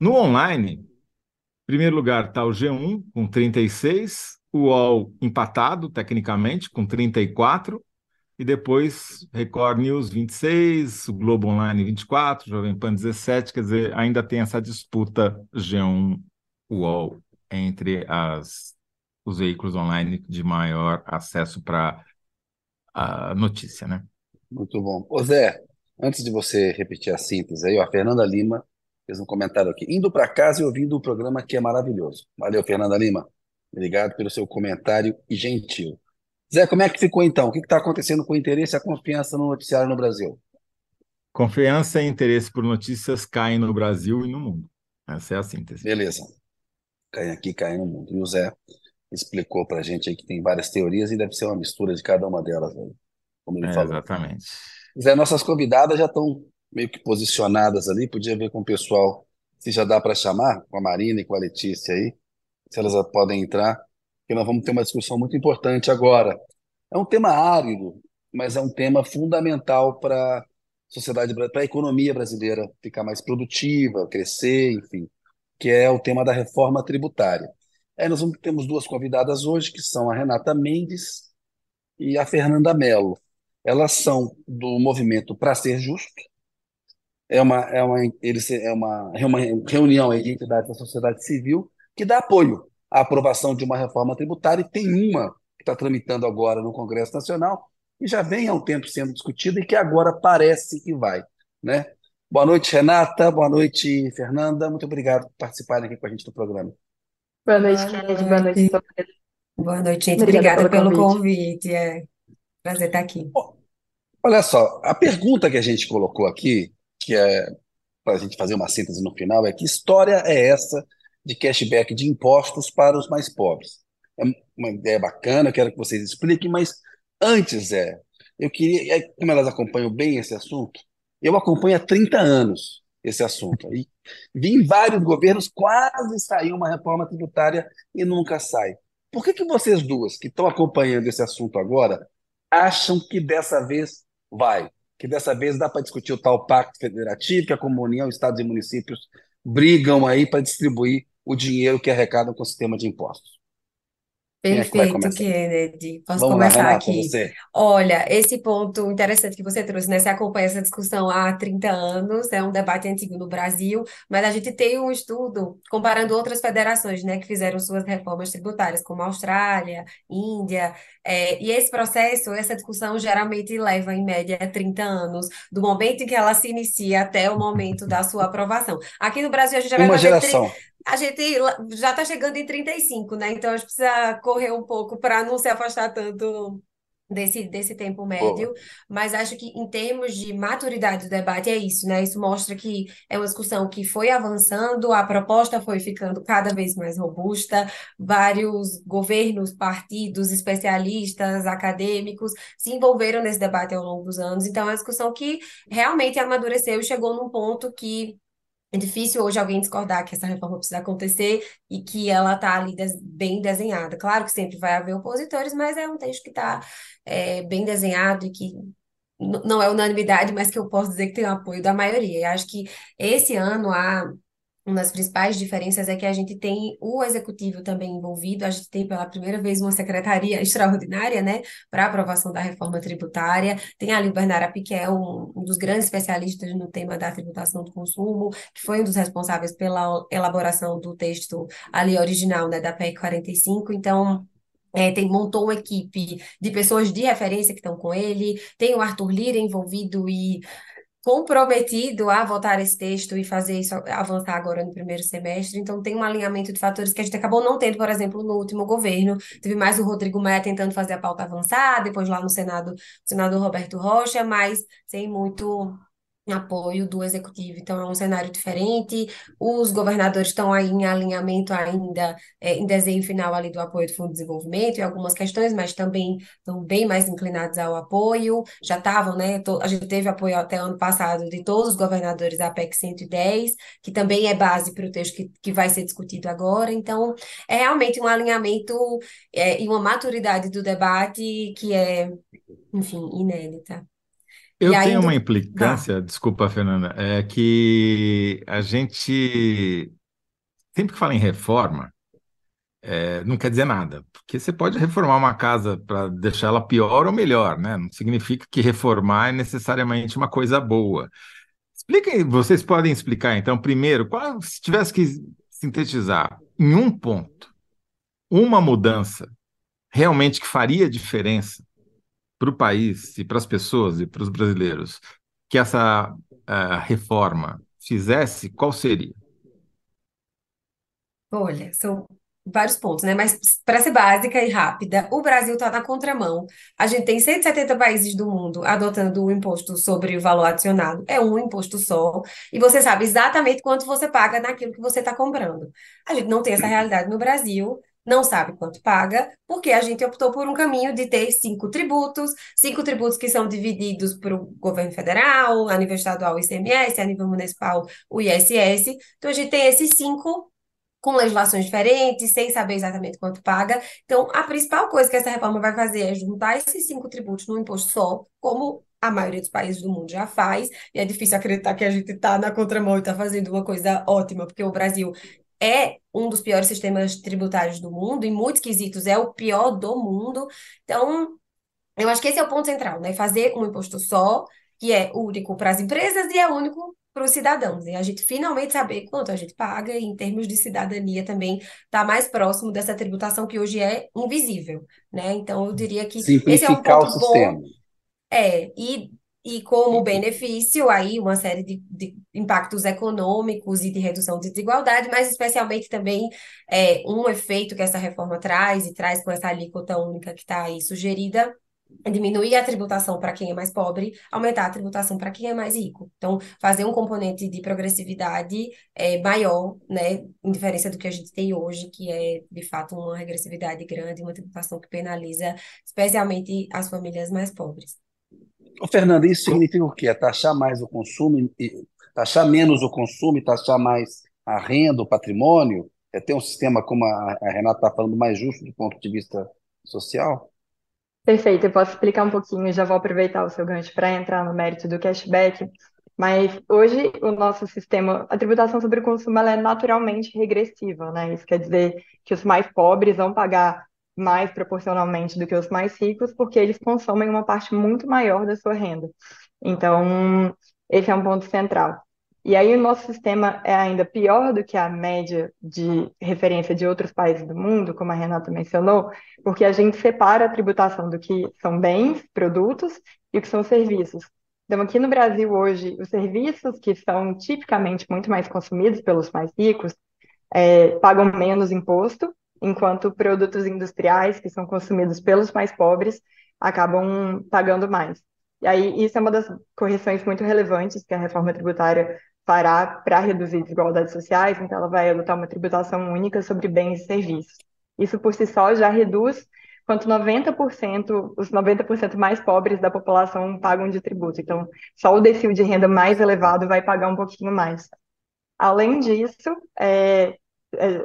No online, em primeiro lugar está o G1 com 36, o UOL empatado tecnicamente com 34, e depois Record News 26, o Globo Online 24, Jovem Pan 17, quer dizer, ainda tem essa disputa G1 UOL entre as, os veículos online de maior acesso para a notícia, né? Muito bom. Ô Zé, antes de você repetir a síntese aí, ó, a Fernanda Lima fez um comentário aqui. Indo para casa e ouvindo o programa que é maravilhoso. Valeu, Fernanda Lima. Obrigado pelo seu comentário e gentil. Zé, como é que ficou então? O que está acontecendo com o interesse e a confiança no noticiário no Brasil? Confiança e interesse por notícias caem no Brasil e no mundo. Essa é a síntese. Beleza. Cai aqui, cai no mundo. E o Zé explicou para a gente aí que tem várias teorias e deve ser uma mistura de cada uma delas, aí, como ele É, falou. exatamente. Zé, nossas convidadas já estão meio que posicionadas ali. Podia ver com o pessoal se já dá para chamar, com a Marina e com a Letícia aí, se elas podem entrar, porque nós vamos ter uma discussão muito importante agora. É um tema árido, mas é um tema fundamental para a sociedade, para a economia brasileira ficar mais produtiva, crescer, enfim, que é o tema da reforma tributária. Aí nós vamos, temos duas convidadas hoje, que são a Renata Mendes e a Fernanda Mello. Elas são do movimento Para Ser Justo, é uma, é uma, eles, é uma, é uma reunião de entidades da sociedade civil que dá apoio à aprovação de uma reforma tributária, e tem uma que está tramitando agora no Congresso Nacional, e já vem há um tempo sendo discutida e que agora parece que vai. Né? Boa noite, Renata. Boa noite, Fernanda. Muito obrigado por participarem aqui com a gente do programa. Boa noite, Boa Kennedy. Boa noite, noite. Boa noite, gente. Obrigada Obrigada pelo pelo convite. convite. É prazer estar aqui. Olha só, a pergunta que a gente colocou aqui, que é para a gente fazer uma síntese no final, é que história é essa de cashback de impostos para os mais pobres? É uma ideia bacana, quero que vocês expliquem, mas antes, é, eu queria, é, como elas acompanham bem esse assunto, eu acompanho há 30 anos esse assunto. E vi vários governos quase sair uma reforma tributária e nunca sai. Por que que vocês duas, que estão acompanhando esse assunto agora, acham que dessa vez vai? Que dessa vez dá para discutir o tal pacto federativo, que a comunhão, estados e municípios brigam aí para distribuir o dinheiro que arrecadam com o sistema de impostos. Quem é que vai Perfeito, começar? Kennedy. Posso Vamos lá, começar Renata, aqui? você. Olha, esse ponto interessante que você trouxe, né? Você acompanha essa discussão há 30 anos, é um debate antigo no Brasil, mas a gente tem um estudo comparando outras federações, né, que fizeram suas reformas tributárias, como Austrália, Índia, é, e esse processo, essa discussão geralmente leva, em média, 30 anos, do momento em que ela se inicia até o momento da sua aprovação. Aqui no Brasil, a gente já vai Uma fazer 30 geração. A gente já está chegando em 35, né? Então a gente precisa correr um pouco para não se afastar tanto desse, desse tempo médio. Boa. Mas acho que em termos de maturidade do debate é isso, né? Isso mostra que é uma discussão que foi avançando, a proposta foi ficando cada vez mais robusta, vários governos, partidos, especialistas, acadêmicos se envolveram nesse debate ao longo dos anos. Então é uma discussão que realmente amadureceu e chegou num ponto que é difícil hoje alguém discordar que essa reforma precisa acontecer e que ela está ali des- bem desenhada. Claro que sempre vai haver opositores, mas é um texto que está bem desenhado e que não é unanimidade, mas que eu posso dizer que tem o apoio da maioria. E acho que esse ano a uma das principais diferenças é que a gente tem o executivo também envolvido, a gente tem pela primeira vez uma secretaria extraordinária, né, para aprovação da reforma tributária. Tem ali o Bernardo Piquet, um, um dos grandes especialistas no tema da tributação do consumo, que foi um dos responsáveis pela elaboração do texto ali original, né, da PEC 45. Então, é, tem, montou uma equipe de pessoas de referência que estão com ele, tem o Arthur Lira envolvido e comprometido a votar esse texto e fazer isso avançar agora no primeiro semestre. Então, tem um alinhamento de fatores que a gente acabou não tendo, por exemplo, no último governo. Teve mais o Rodrigo Maia tentando fazer a pauta avançar, depois lá no Senado, o senador Roberto Rocha, mas sem muito apoio do executivo. Então, é um cenário diferente. Os governadores estão aí em alinhamento ainda, é, em desenho final ali do apoio do Fundo de Desenvolvimento e algumas questões, mas também estão bem mais inclinados ao apoio. Já estavam, né? A gente teve apoio até ano passado de todos os governadores da PEC 110, que também é base para o texto que, que vai ser discutido agora. Então, é realmente um alinhamento, é, e uma maturidade do debate que é, enfim, inédita. Eu aí, tenho uma implicância, desculpa, Fernanda, é que a gente, sempre que fala em reforma, é, não quer dizer nada, porque você pode reformar uma casa para deixá-la pior ou melhor, né? Não significa que reformar é necessariamente uma coisa boa. Expliquem, vocês podem explicar, então, primeiro, qual, se tivesse que sintetizar em um ponto, uma mudança realmente que faria diferença para o país e para as pessoas e para os brasileiros que essa uh, reforma fizesse, qual seria? Olha, são vários pontos, né? Mas para ser básica e rápida, o Brasil está na contramão. A gente tem 170 países do mundo adotando o imposto sobre o valor adicionado. É um imposto só, e você sabe exatamente quanto você paga naquilo que você está comprando. A gente não tem essa realidade no Brasil. Não sabe quanto paga, porque a gente optou por um caminho de ter cinco tributos, cinco tributos que são divididos para o governo federal, a nível estadual o ICMS, a nível municipal o ISS. Então a gente tem esses cinco com legislações diferentes, sem saber exatamente quanto paga. Então, a principal coisa que essa reforma vai fazer é juntar esses cinco tributos num imposto só, como a maioria dos países do mundo já faz, e é difícil acreditar que a gente está na contramão e está fazendo uma coisa ótima, porque o Brasil é um dos piores sistemas tributários do mundo, em muitos quesitos é o pior do mundo. Então, eu acho que esse é o ponto central, né? Fazer um imposto só, que é único para as empresas e é único para os cidadãos. E a gente finalmente saber quanto a gente paga e, em termos de cidadania, também está mais próximo dessa tributação que hoje é invisível, né? Então, eu diria que esse é um ponto sistema. bom. É, e, e como benefício, aí uma série de, de impactos econômicos e de redução de desigualdade, mas especialmente também é, um efeito que essa reforma traz e traz com essa alíquota única que está aí sugerida, é diminuir a tributação para quem é mais pobre, aumentar a tributação para quem é mais rico. Então, fazer um componente de progressividade é, maior, né, em diferença do que a gente tem hoje, que é, de fato, uma regressividade grande, uma tributação que penaliza especialmente as famílias mais pobres. Ô, Fernando, isso significa o quê? É taxar mais o consumo, e- taxar menos o consumo e taxar mais a renda, o patrimônio? É ter um sistema, como a, a Renata está falando, mais justo do ponto de vista social? Perfeito, eu posso explicar um pouquinho, já vou aproveitar o seu gancho para entrar no mérito do cashback. Mas hoje o nosso sistema, a tributação sobre o consumo, ela é naturalmente regressiva, né? Isso quer dizer que os mais pobres vão pagar mais proporcionalmente do que os mais ricos, porque eles consomem uma parte muito maior da sua renda. Então, esse é um ponto central. E aí o nosso sistema é ainda pior do que a média de referência de outros países do mundo, como a Renata mencionou, porque a gente separa a tributação do que são bens, produtos, e o que são serviços. Então, aqui no Brasil hoje, os serviços que são tipicamente muito mais consumidos pelos mais ricos, é, pagam menos imposto, enquanto produtos industriais, que são consumidos pelos mais pobres, acabam pagando mais. E aí, isso é uma das correções muito relevantes que a reforma tributária fará para reduzir desigualdades sociais, então ela vai adotar uma tributação única sobre bens e serviços. Isso por si só já reduz quanto 90%, os 90% mais pobres da população pagam de tributo. Então, só o decil de renda mais elevado vai pagar um pouquinho mais. Além disso, é,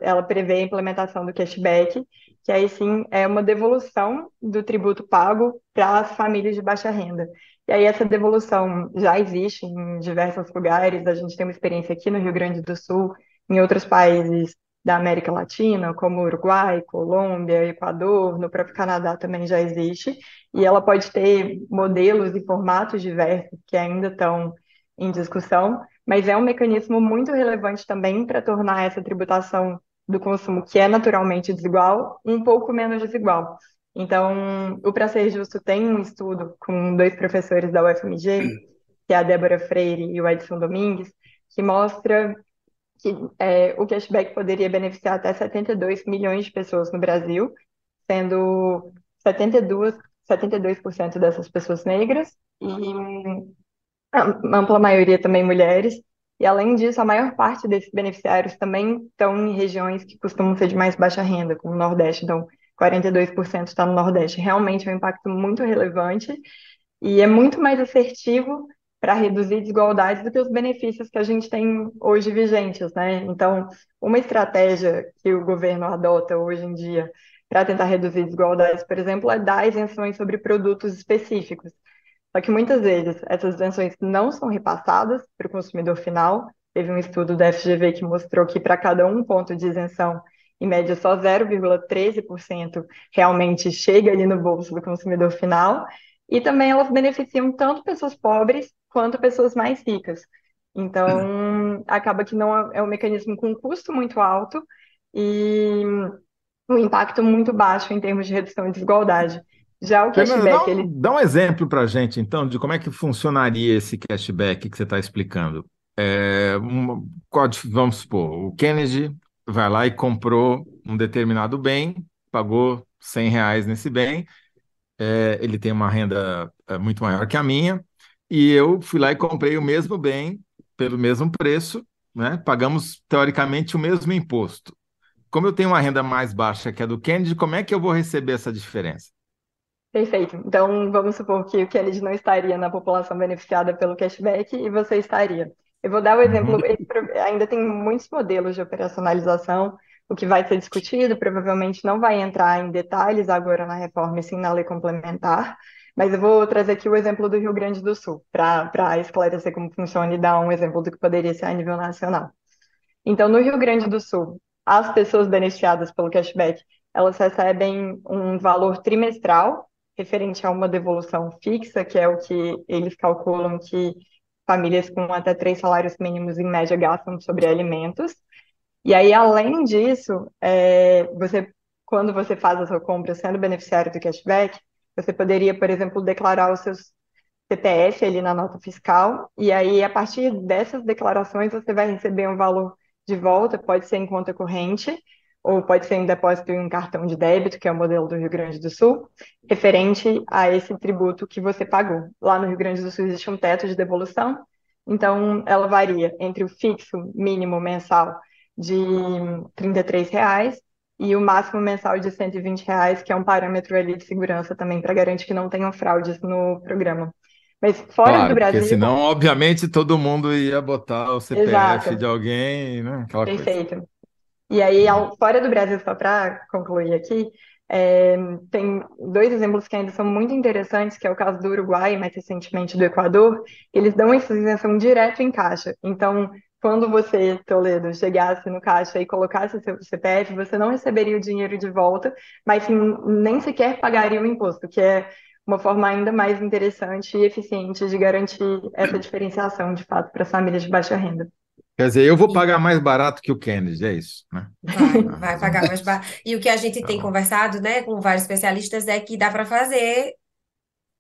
ela prevê a implementação do cashback, que aí sim é uma devolução do tributo pago para as famílias de baixa renda. E aí essa devolução já existe em diversos lugares, a gente tem uma experiência aqui no Rio Grande do Sul, em outros países da América Latina, como Uruguai, Colômbia, Equador, no próprio Canadá também já existe, e ela pode ter modelos e formatos diversos que ainda estão em discussão, mas é um mecanismo muito relevante também para tornar essa tributação do consumo, que é naturalmente desigual, um pouco menos desigual. Então, o Pra Ser Justo tem um estudo com dois professores da UFMG, que é a Débora Freire e o Edson Domingues, que mostra que é, o cashback poderia beneficiar até 72 milhões de pessoas no Brasil, sendo 72, 72% dessas pessoas negras e a ampla maioria também mulheres. E além disso, a maior parte desses beneficiários também estão em regiões que costumam ser de mais baixa renda, como o Nordeste. Então, 42% está no Nordeste. Realmente é um impacto muito relevante e é muito mais assertivo para reduzir desigualdades do que os benefícios que a gente tem hoje vigentes, né? Então, uma estratégia que o governo adota hoje em dia para tentar reduzir desigualdades, por exemplo, é dar isenções sobre produtos específicos. Só que muitas vezes essas isenções não são repassadas para o consumidor final. Teve um estudo da FGV que mostrou que para cada um ponto de isenção, em média só 0,13% realmente chega ali no bolso do consumidor final. E também elas beneficiam tanto pessoas pobres quanto pessoas mais ricas. Então, acaba que não é, é um mecanismo com custo muito alto e um impacto muito baixo em termos de redução de desigualdade. Já o Fernanda, dá cashback, um, ele dá um exemplo para a gente, então, de como é que funcionaria esse cashback que você está explicando. é, vamos supor, o Kennedy vai lá e comprou um determinado bem, pagou 100 reais nesse bem, é, ele tem uma renda é, muito maior que a minha, e eu fui lá e comprei o mesmo bem pelo mesmo preço, né? Pagamos teoricamente o mesmo imposto. Como eu tenho uma renda mais baixa que a do Kennedy, como é que eu vou receber essa diferença? Perfeito. Então, vamos supor que o Kennedy não estaria na população beneficiada pelo cashback e você estaria. Eu vou dar o exemplo, uhum. ainda tem muitos modelos de operacionalização, o que vai ser discutido provavelmente não vai entrar em detalhes agora na reforma, e sim na lei complementar, mas eu vou trazer aqui o exemplo do Rio Grande do Sul, para esclarecer como funciona e dar um exemplo do que poderia ser a nível nacional. Então, no Rio Grande do Sul, as pessoas beneficiadas pelo cashback, elas recebem um valor trimestral referente a uma devolução fixa, que é o que eles calculam que famílias com até três salários mínimos em média gastam sobre alimentos. E aí, além disso, é, você, quando você faz a sua compra sendo beneficiário do cashback, você poderia, por exemplo, declarar os seus CPF ali na nota fiscal, e aí, a partir dessas declarações, você vai receber um valor de volta, pode ser em conta corrente, ou pode ser em depósito em um cartão de débito, que é o modelo do Rio Grande do Sul, referente a esse tributo que você pagou. Lá no Rio Grande do Sul existe um teto de devolução, então ela varia entre o fixo mínimo mensal de 33 reais e o máximo mensal de 120 reais, que é um parâmetro ali de segurança também para garantir que não tenham fraudes no programa. Mas fora claro, do Brasil. Porque senão, obviamente, todo mundo ia botar o CPF Exato. de alguém, né? Aquela Perfeito. Coisa. E aí, fora do Brasil, só para concluir aqui, é, tem dois exemplos que ainda são muito interessantes, que é o caso do Uruguai, mais recentemente do Equador. Eles dão essa isenção direto em caixa. Então, quando você, Toledo, chegasse no caixa e colocasse seu CPF, você não receberia o dinheiro de volta, mas sim, nem sequer pagaria o imposto, que é uma forma ainda mais interessante e eficiente de garantir essa diferenciação, de fato, para as famílias de baixa renda. Quer dizer, eu vou pagar mais barato que o Kennedy, é isso, né? Vai, vai pagar mais barato. E o que a gente tem tá conversado, né, com vários especialistas é que dá para fazer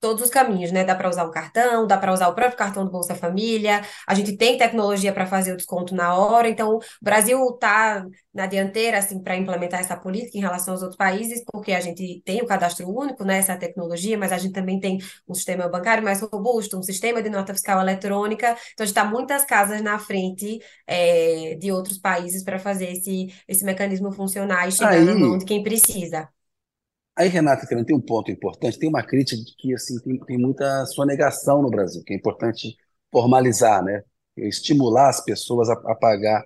todos os caminhos, né? Dá para usar um cartão, dá para usar o próprio cartão do Bolsa Família. A gente tem tecnologia para fazer o desconto na hora. Então, o Brasil está na dianteira assim para implementar essa política em relação aos outros países, porque a gente tem o cadastro único, né? Essa tecnologia, mas a gente também tem um sistema bancário mais robusto, um sistema de nota fiscal eletrônica. Então, a gente está muitas casas na frente é, de outros países para fazer esse, esse mecanismo funcionar e chegar Aí... na mão de quem precisa. Aí, Renata, que tem um ponto importante, tem uma crítica de que assim, tem, tem muita sonegação no Brasil, que é importante formalizar, né? estimular as pessoas a, a pagar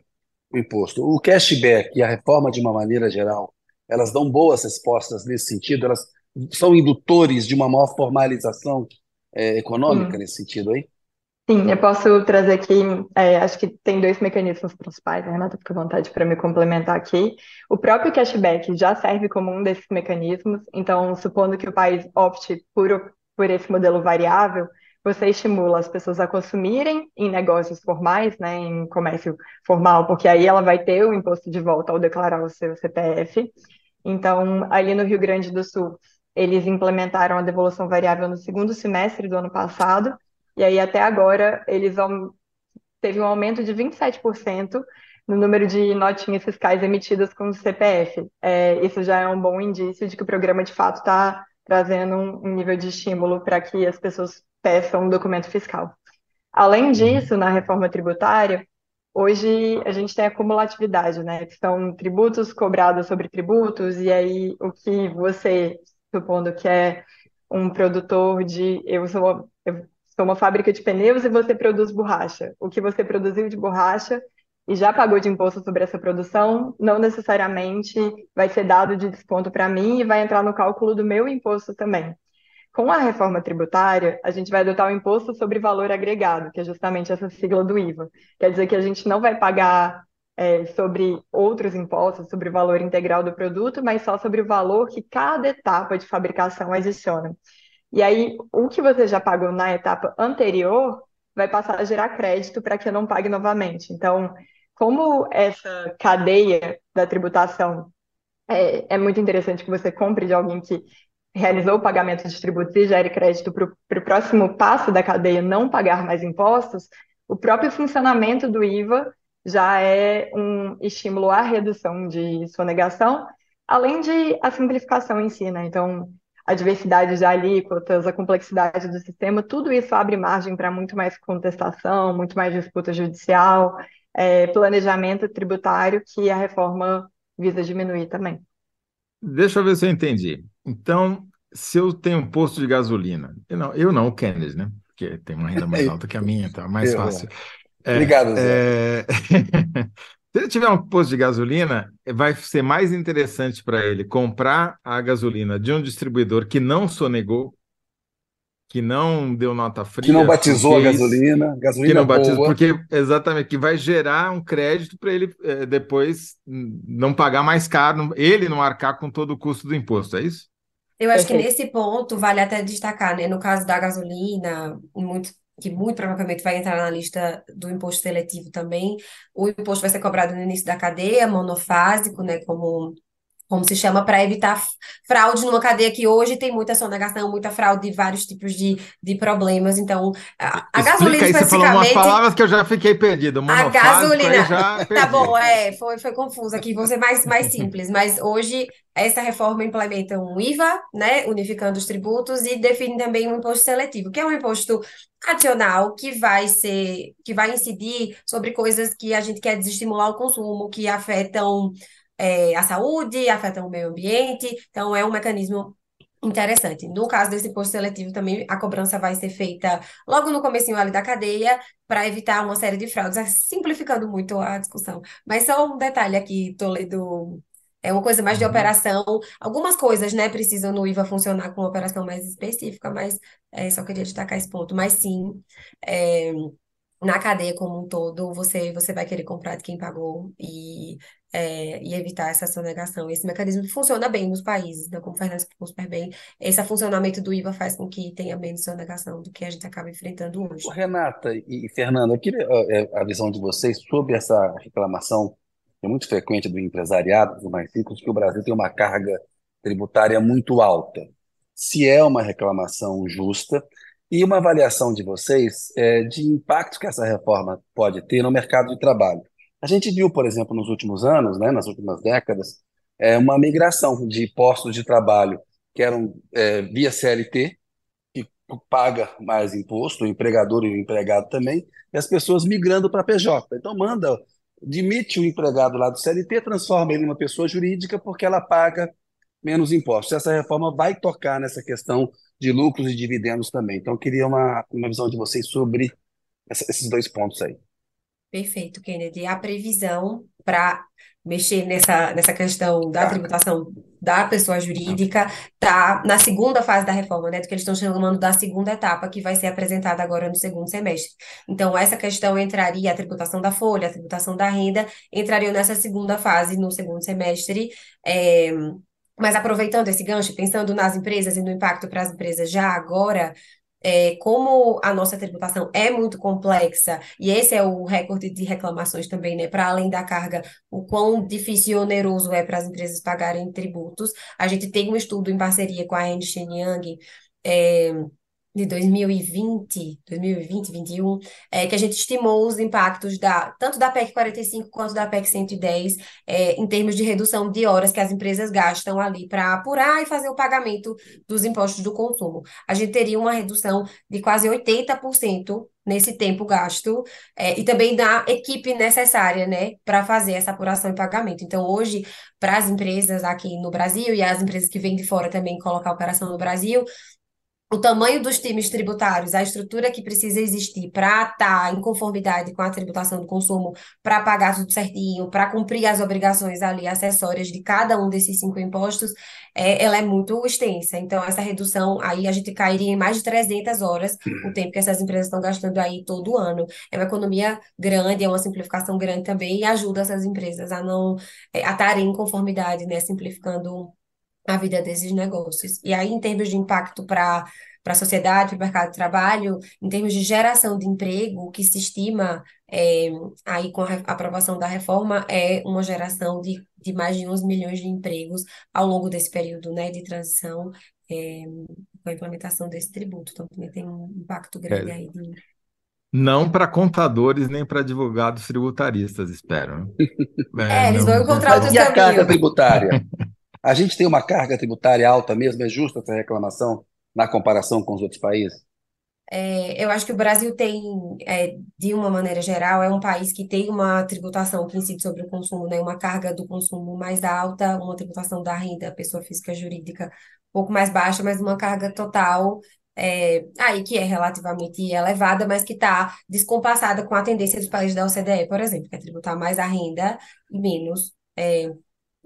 o imposto. O cashback e a reforma, de uma maneira geral, elas dão boas respostas nesse sentido, elas são indutores de uma maior formalização é, econômica hum. nesse sentido aí? Sim, eu posso trazer aqui, é, acho que tem dois mecanismos principais, a Renata fica à vontade para me complementar aqui. O próprio cashback já serve como um desses mecanismos, então, supondo que o país opte por, por esse modelo variável, você estimula as pessoas a consumirem em negócios formais, né, em comércio formal, porque aí ela vai ter o imposto de volta ao declarar o seu CPF. Então, ali no Rio Grande do Sul, eles implementaram a devolução variável no segundo semestre do ano passado, e aí, até agora, eles teve um aumento de 27% no número de notinhas fiscais emitidas com o CPF. É, isso já é um bom indício de que o programa, de fato, está trazendo um, nível de estímulo para que as pessoas peçam um documento fiscal. Além uhum. disso, na reforma tributária, hoje a gente tem acumulatividade, né? Que são tributos cobrados sobre tributos, e aí o que você, supondo que é um produtor de. Eu sou, eu sou uma fábrica de pneus e você produz borracha. O que você produziu de borracha e já pagou de imposto sobre essa produção, não necessariamente vai ser dado de desconto para mim e vai entrar no cálculo do meu imposto também. Com a reforma tributária, a gente vai adotar o imposto sobre valor agregado, que é justamente essa sigla do IVA. Quer dizer que a gente não vai pagar é, sobre outros impostos, sobre o valor integral do produto, mas só sobre o valor que cada etapa de fabricação adiciona. E aí, o que você já pagou na etapa anterior vai passar a gerar crédito para que eu não pague novamente. Então, como essa cadeia da tributação é, é muito interessante que você compre de alguém que realizou o pagamento de tributos e gere crédito para o próximo passo da cadeia não pagar mais impostos, o próprio funcionamento do IVA já é um estímulo à redução de sonegação, além de a simplificação em si, né? Então, a diversidade de alíquotas, a complexidade do sistema, tudo isso abre margem para muito mais contestação, muito mais disputa judicial, é, planejamento tributário, que a reforma visa diminuir também. Deixa eu ver se eu entendi. Então, se eu tenho um posto de gasolina, eu não, eu não o Kennedy, né? Porque tem uma renda mais alta que a minha, então é mais fácil. É, Obrigado, Zé. É... Se ele tiver um posto de gasolina, vai ser mais interessante para ele comprar a gasolina de um distribuidor que não sonegou, que não deu nota fria, que não batizou a gasolina, gasolina que não boa. batizou, porque exatamente que vai gerar um crédito para ele é, depois não pagar mais caro, ele não arcar com todo o custo do imposto, é isso? Eu acho que nesse ponto vale até destacar, né? No caso da gasolina, muito que muito provavelmente vai entrar na lista do imposto seletivo também. O imposto vai ser cobrado no início da cadeia, monofásico, né, como como se chama, para evitar fraude numa cadeia que hoje tem muita sonegação, muita fraude e vários tipos de, de problemas. Então, a, a gasolina aí, especificamente... Você falou umas palavras que eu já fiquei perdido. A gasolina... Tá bom, é, foi, foi confuso aqui, vou ser mais, mais simples. Mas hoje, essa reforma implementa um IVA, né, unificando os tributos, e define também um imposto seletivo, que é um imposto adicional que vai ser, que vai incidir sobre coisas que a gente quer desestimular o consumo, que afetam é, a saúde, afetam o meio ambiente, então é um mecanismo interessante. No caso desse imposto seletivo também, a cobrança vai ser feita logo no comecinho ali da cadeia, para evitar uma série de fraudes, simplificando muito a discussão. Mas só um detalhe aqui, Toledo, é uma coisa mais de uhum. operação. Algumas coisas, né, precisam no IVA funcionar com uma operação mais específica, mas é, só queria destacar esse ponto. Mas sim, é, na cadeia como um todo, você, você vai querer comprar de quem pagou e, é, e evitar essa sonegação. Esse mecanismo funciona bem nos países, né? como o Fernando explicou super bem. Esse funcionamento do IVA faz com que tenha menos sonegação do que a gente acaba enfrentando hoje. Renata e Fernanda, eu queria é, a visão de vocês sobre essa reclamação é muito frequente do empresariado, dos mais ricos, que o Brasil tem uma carga tributária muito alta. Se é uma reclamação justa, e uma avaliação de vocês é, de impactos que essa reforma pode ter no mercado de trabalho. A gente viu, por exemplo, nos últimos anos, né, nas últimas décadas, é, uma migração de postos de trabalho que eram é, via CLT, que paga mais imposto, o empregador e o empregado também, e as pessoas migrando para PJ. Então, manda, demite o empregado lá do CLT, transforma ele em uma pessoa jurídica, porque ela paga menos impostos. Essa reforma vai tocar nessa questão de lucros e dividendos também. Então, eu queria uma, uma visão de vocês sobre essa, esses dois pontos aí. Perfeito, Kennedy. A previsão para mexer nessa, nessa questão da tributação da pessoa jurídica está na segunda fase da reforma, né? Do que eles estão chamando da segunda etapa, que vai ser apresentada agora no segundo semestre. Então, essa questão entraria, a tributação da folha, a tributação da renda, entrariam nessa segunda fase, no segundo semestre. É, mas aproveitando esse gancho, pensando nas empresas e no impacto para as empresas já agora, é, como a nossa tributação é muito complexa, e esse é o recorde de reclamações também, né? Para além da carga, o quão difícil e oneroso é para as empresas pagarem tributos. A gente tem um estudo em parceria com a Ernst Young, é, de 2020, 2020, 2021, é, que a gente estimou os impactos da, tanto da PEC 45 quanto da PEC 110, é, em termos de redução de horas que as empresas gastam ali para apurar e fazer o pagamento dos impostos do consumo. A gente teria uma redução de quase 80% nesse tempo gasto é, e também da equipe necessária, né, para fazer essa apuração e pagamento. Então, hoje, para as empresas aqui no Brasil e as empresas que vêm de fora também colocar operação no Brasil, o tamanho dos times tributários, a estrutura que precisa existir para estar tá em conformidade com a tributação do consumo, para pagar tudo certinho, para cumprir as obrigações ali acessórias de cada um desses cinco impostos, é, ela é muito extensa. Então, essa redução aí a gente cairia em mais de 300 horas, o tempo que essas empresas estão gastando aí todo ano. É uma economia grande, é uma simplificação grande também e ajuda essas empresas a não é, a estarem em conformidade, né, simplificando a vida desses negócios. E aí, em termos de impacto para para a sociedade, para o mercado de trabalho, em termos de geração de emprego, o que se estima é, aí com a aprovação da reforma é uma geração de, de mais de 11 milhões de empregos ao longo desse período né, de transição é, com a implementação desse tributo. Então, também tem um impacto grande é. aí de Não para contadores nem para advogados tributaristas, espero. É, é eles vão encontrar outros E a carga tributária? A gente tem uma carga tributária alta mesmo? É justa essa reclamação na comparação com os outros países? É, eu acho que o Brasil tem, é, de uma maneira geral, é um país que tem uma tributação que incide sobre o consumo, né? Uma carga do consumo mais alta, uma tributação da renda, pessoa física jurídica, um pouco mais baixa, mas uma carga total é, aí que é relativamente elevada, mas que está descompassada com a tendência dos países da OCDE, por exemplo, que é tributar mais a renda e menos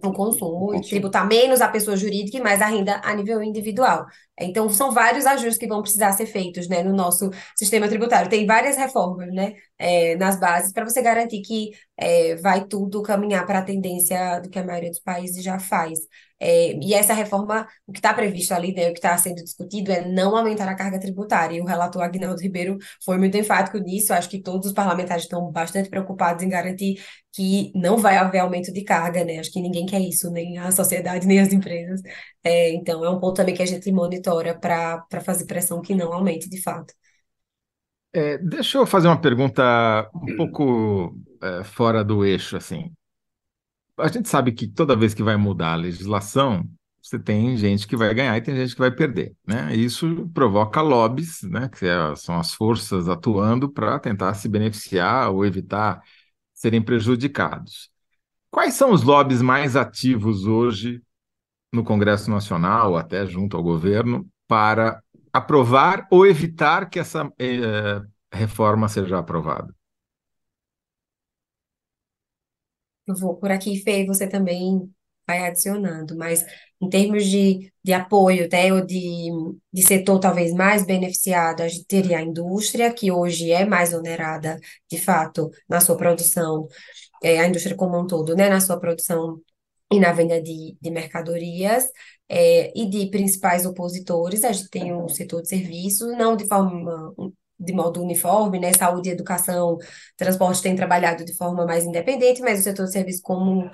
é, o consumo, e tributar menos a pessoa jurídica e mais a renda a nível individual. Então, são vários ajustes que vão precisar ser feitos né, no nosso sistema tributário. Tem várias reformas né, é, nas bases para você garantir que é, vai tudo caminhar para a tendência do que a maioria dos países já faz. É, e essa reforma, o que está previsto ali, né, o que está sendo discutido é não aumentar a carga tributária. E o relator Agnaldo Ribeiro foi muito enfático nisso. Acho que todos os parlamentares estão bastante preocupados em garantir que não vai haver aumento de carga, né? Acho que ninguém quer isso, nem a sociedade, nem as empresas. É, então, é um ponto também que a gente monitora para fazer pressão que não aumente de fato. É, deixa eu fazer uma pergunta um pouco é, fora do eixo, assim a gente sabe que toda vez que vai mudar a legislação, você tem gente que vai ganhar e tem gente que vai perder, né? Isso provoca lobbies, né? Que é, são as forças atuando para tentar se beneficiar ou evitar serem prejudicados. Quais são os lobbies mais ativos hoje no Congresso Nacional, até junto ao governo, para aprovar ou evitar que essa eh, reforma seja aprovada? eu vou por aqui, Fê, você também vai adicionando, mas em termos de, de apoio, né, ou de, de setor talvez mais beneficiado, a gente teria a indústria, que hoje é mais onerada, de fato, na sua produção, é, a indústria como um todo, né, na sua produção e na venda de, de mercadorias, é, e de principais opositores, a gente tem o setor de serviços, não de forma de modo uniforme, né? Saúde educação, transporte tem trabalhado de forma mais independente, mas o setor de serviço como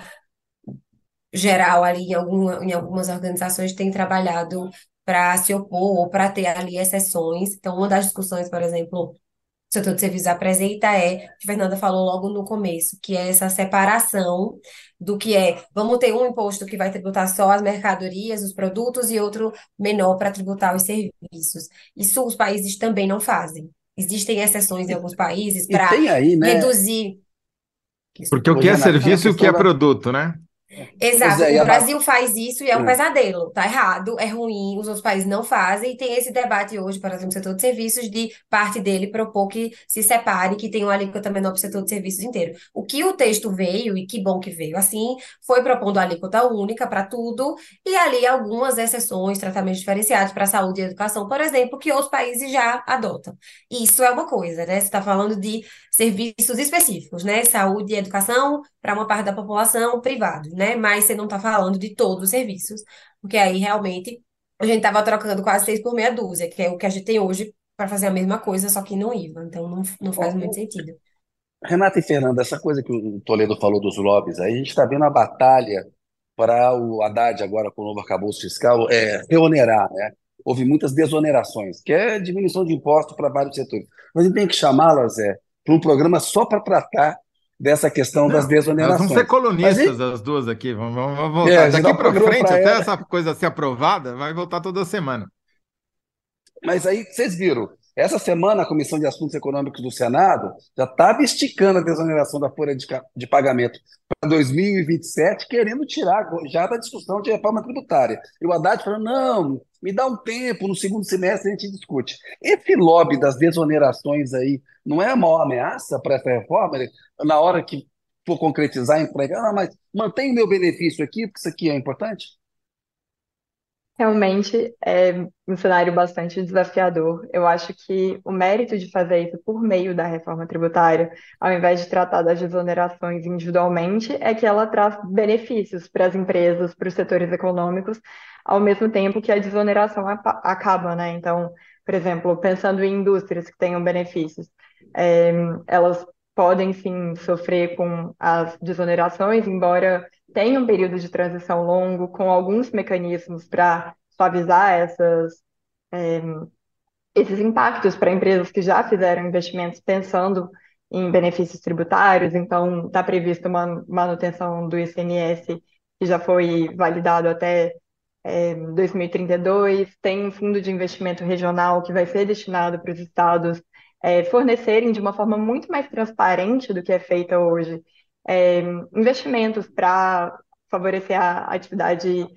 geral ali em, alguma, em algumas organizações tem trabalhado para se opor ou para ter ali exceções. Então, uma das discussões, por exemplo, setor de serviços apresenta é, que a Fernanda falou logo no começo, que é essa separação do que é, vamos ter um imposto que vai tributar só as mercadorias, os produtos, e outro menor para tributar os serviços. Isso os países também não fazem. Existem exceções em alguns países para né? reduzir. Porque o que é serviço e o que é produto, né? Exato, é, o Brasil faz isso e é um é. pesadelo, tá errado, é ruim, os outros países não fazem, e tem esse debate hoje, por exemplo, no setor de serviços, de parte dele propor que se separe, que tenha uma alíquota menor para o setor de serviços inteiro. O que o texto veio, e que bom que veio assim, foi propondo a alíquota única para tudo, e ali algumas exceções, tratamentos diferenciados para saúde e educação, por exemplo, que outros países já adotam. Isso é uma coisa, né? Você está falando de serviços específicos, né? Saúde e educação para uma parte da população privada, né? Mas você não está falando de todos os serviços, porque aí realmente a gente estava trocando quase seis por meia dúzia, que é o que a gente tem hoje para fazer a mesma coisa, só que não IVA. Então não, não faz muito sentido. Renata e Fernanda, essa coisa que o Toledo falou dos lobbies, aí a gente está vendo a batalha para o Haddad agora com o novo arcabouço fiscal é, reonerar, né? Houve muitas desonerações, que é diminuição de impostos para vários setores. Mas a gente tem que chamá-las é, para um programa só para tratar dessa questão das desonerações. Nós vamos ser colunistas Mas, as duas aqui, vamos, vamos voltar. É, Daqui para frente, até ela. essa coisa ser aprovada, vai voltar toda semana. Mas aí, vocês viram, essa semana a Comissão de Assuntos Econômicos do Senado já estava esticando a desoneração da folha de, de pagamento 2027, querendo tirar já da discussão de reforma tributária. E o Haddad falando, não, me dá um tempo, no segundo semestre a gente discute. Esse lobby das desonerações aí não é a maior ameaça para essa reforma? Na hora que for concretizar, empregar, ah, mas mantém o meu benefício aqui, porque isso aqui é importante? Realmente é um cenário bastante desafiador. Eu acho que o mérito de fazer isso por meio da reforma tributária, ao invés de tratar das desonerações individualmente, é que ela traz benefícios para as empresas, para os setores econômicos, ao mesmo tempo que a desoneração acaba, né? Então, por exemplo, pensando em indústrias que tenham benefícios, é, elas podem sim sofrer com as desonerações, embora tenha um período de transição longo, com alguns mecanismos para suavizar essas, é, esses impactos para empresas que já fizeram investimentos pensando em benefícios tributários, então está prevista uma manutenção do ICMS que já foi validado até é, 2032, tem um fundo de investimento regional que vai ser destinado para os estados é, fornecerem de uma forma muito mais transparente do que é feita hoje é, investimentos para favorecer a atividade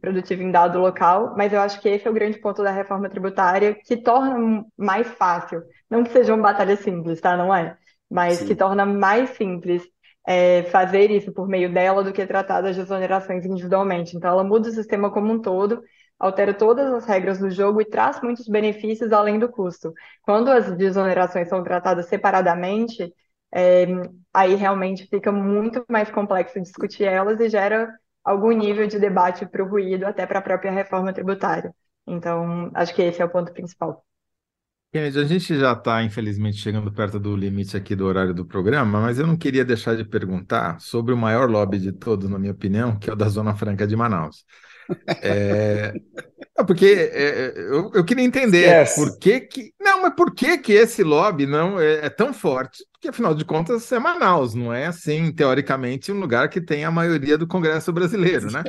produtiva em dado local, mas eu acho que esse é o grande ponto da reforma tributária que torna mais fácil, não que seja uma batalha simples, tá? Não é, mas Sim. que torna mais simples é, fazer isso por meio dela do que tratar das desonerações individualmente. Então, ela muda o sistema como um todo, altera todas as regras do jogo e traz muitos benefícios além do custo. Quando as desonerações são tratadas separadamente, é, aí realmente fica muito mais complexo discutir elas e gera algum nível de debate para o ruído, até para a própria reforma tributária. Então, acho que esse é o ponto principal. A gente já está, infelizmente, chegando perto do limite aqui do horário do programa, mas eu não queria deixar de perguntar sobre o maior lobby de todos, na minha opinião, que é o da Zona Franca de Manaus. É, porque é, eu, eu, queria entender por que que... Não, mas por que que esse lobby não é, é, tão forte? Porque, afinal de contas, é Manaus, não é, assim, teoricamente, um lugar que tem a maioria do Congresso brasileiro, né?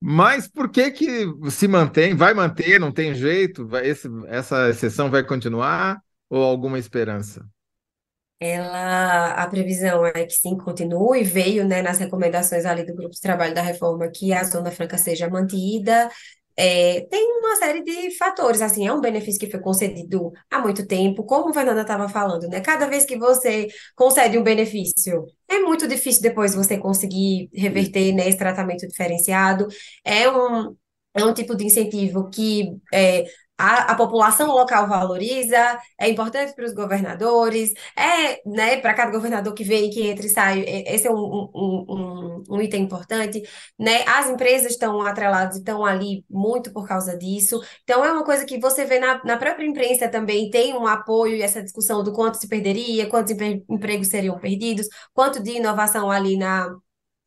Mas por que que se mantém? Vai manter? Não tem jeito? Vai, esse, essa exceção vai continuar? Ou alguma esperança? Ela, a previsão é que sim, continue, veio, né, nas recomendações ali do grupo de trabalho da reforma que a Zona Franca seja mantida, é, tem uma série de fatores, assim, é um benefício que foi concedido há muito tempo, como a Fernanda estava falando, né? Cada vez que você concede um benefício, é muito difícil depois você conseguir reverter, né, esse tratamento diferenciado. É um, é um tipo de incentivo que é, a, a população local valoriza, é importante para os governadores, é, né, para cada governador que vem, que entra e sai, esse é um, um, um, um item importante, né, as empresas estão atreladas e estão ali muito por causa disso, então é uma coisa que você vê na, na própria imprensa também, tem um apoio e essa discussão do quanto se perderia, quantos empregos seriam perdidos, quanto de inovação ali na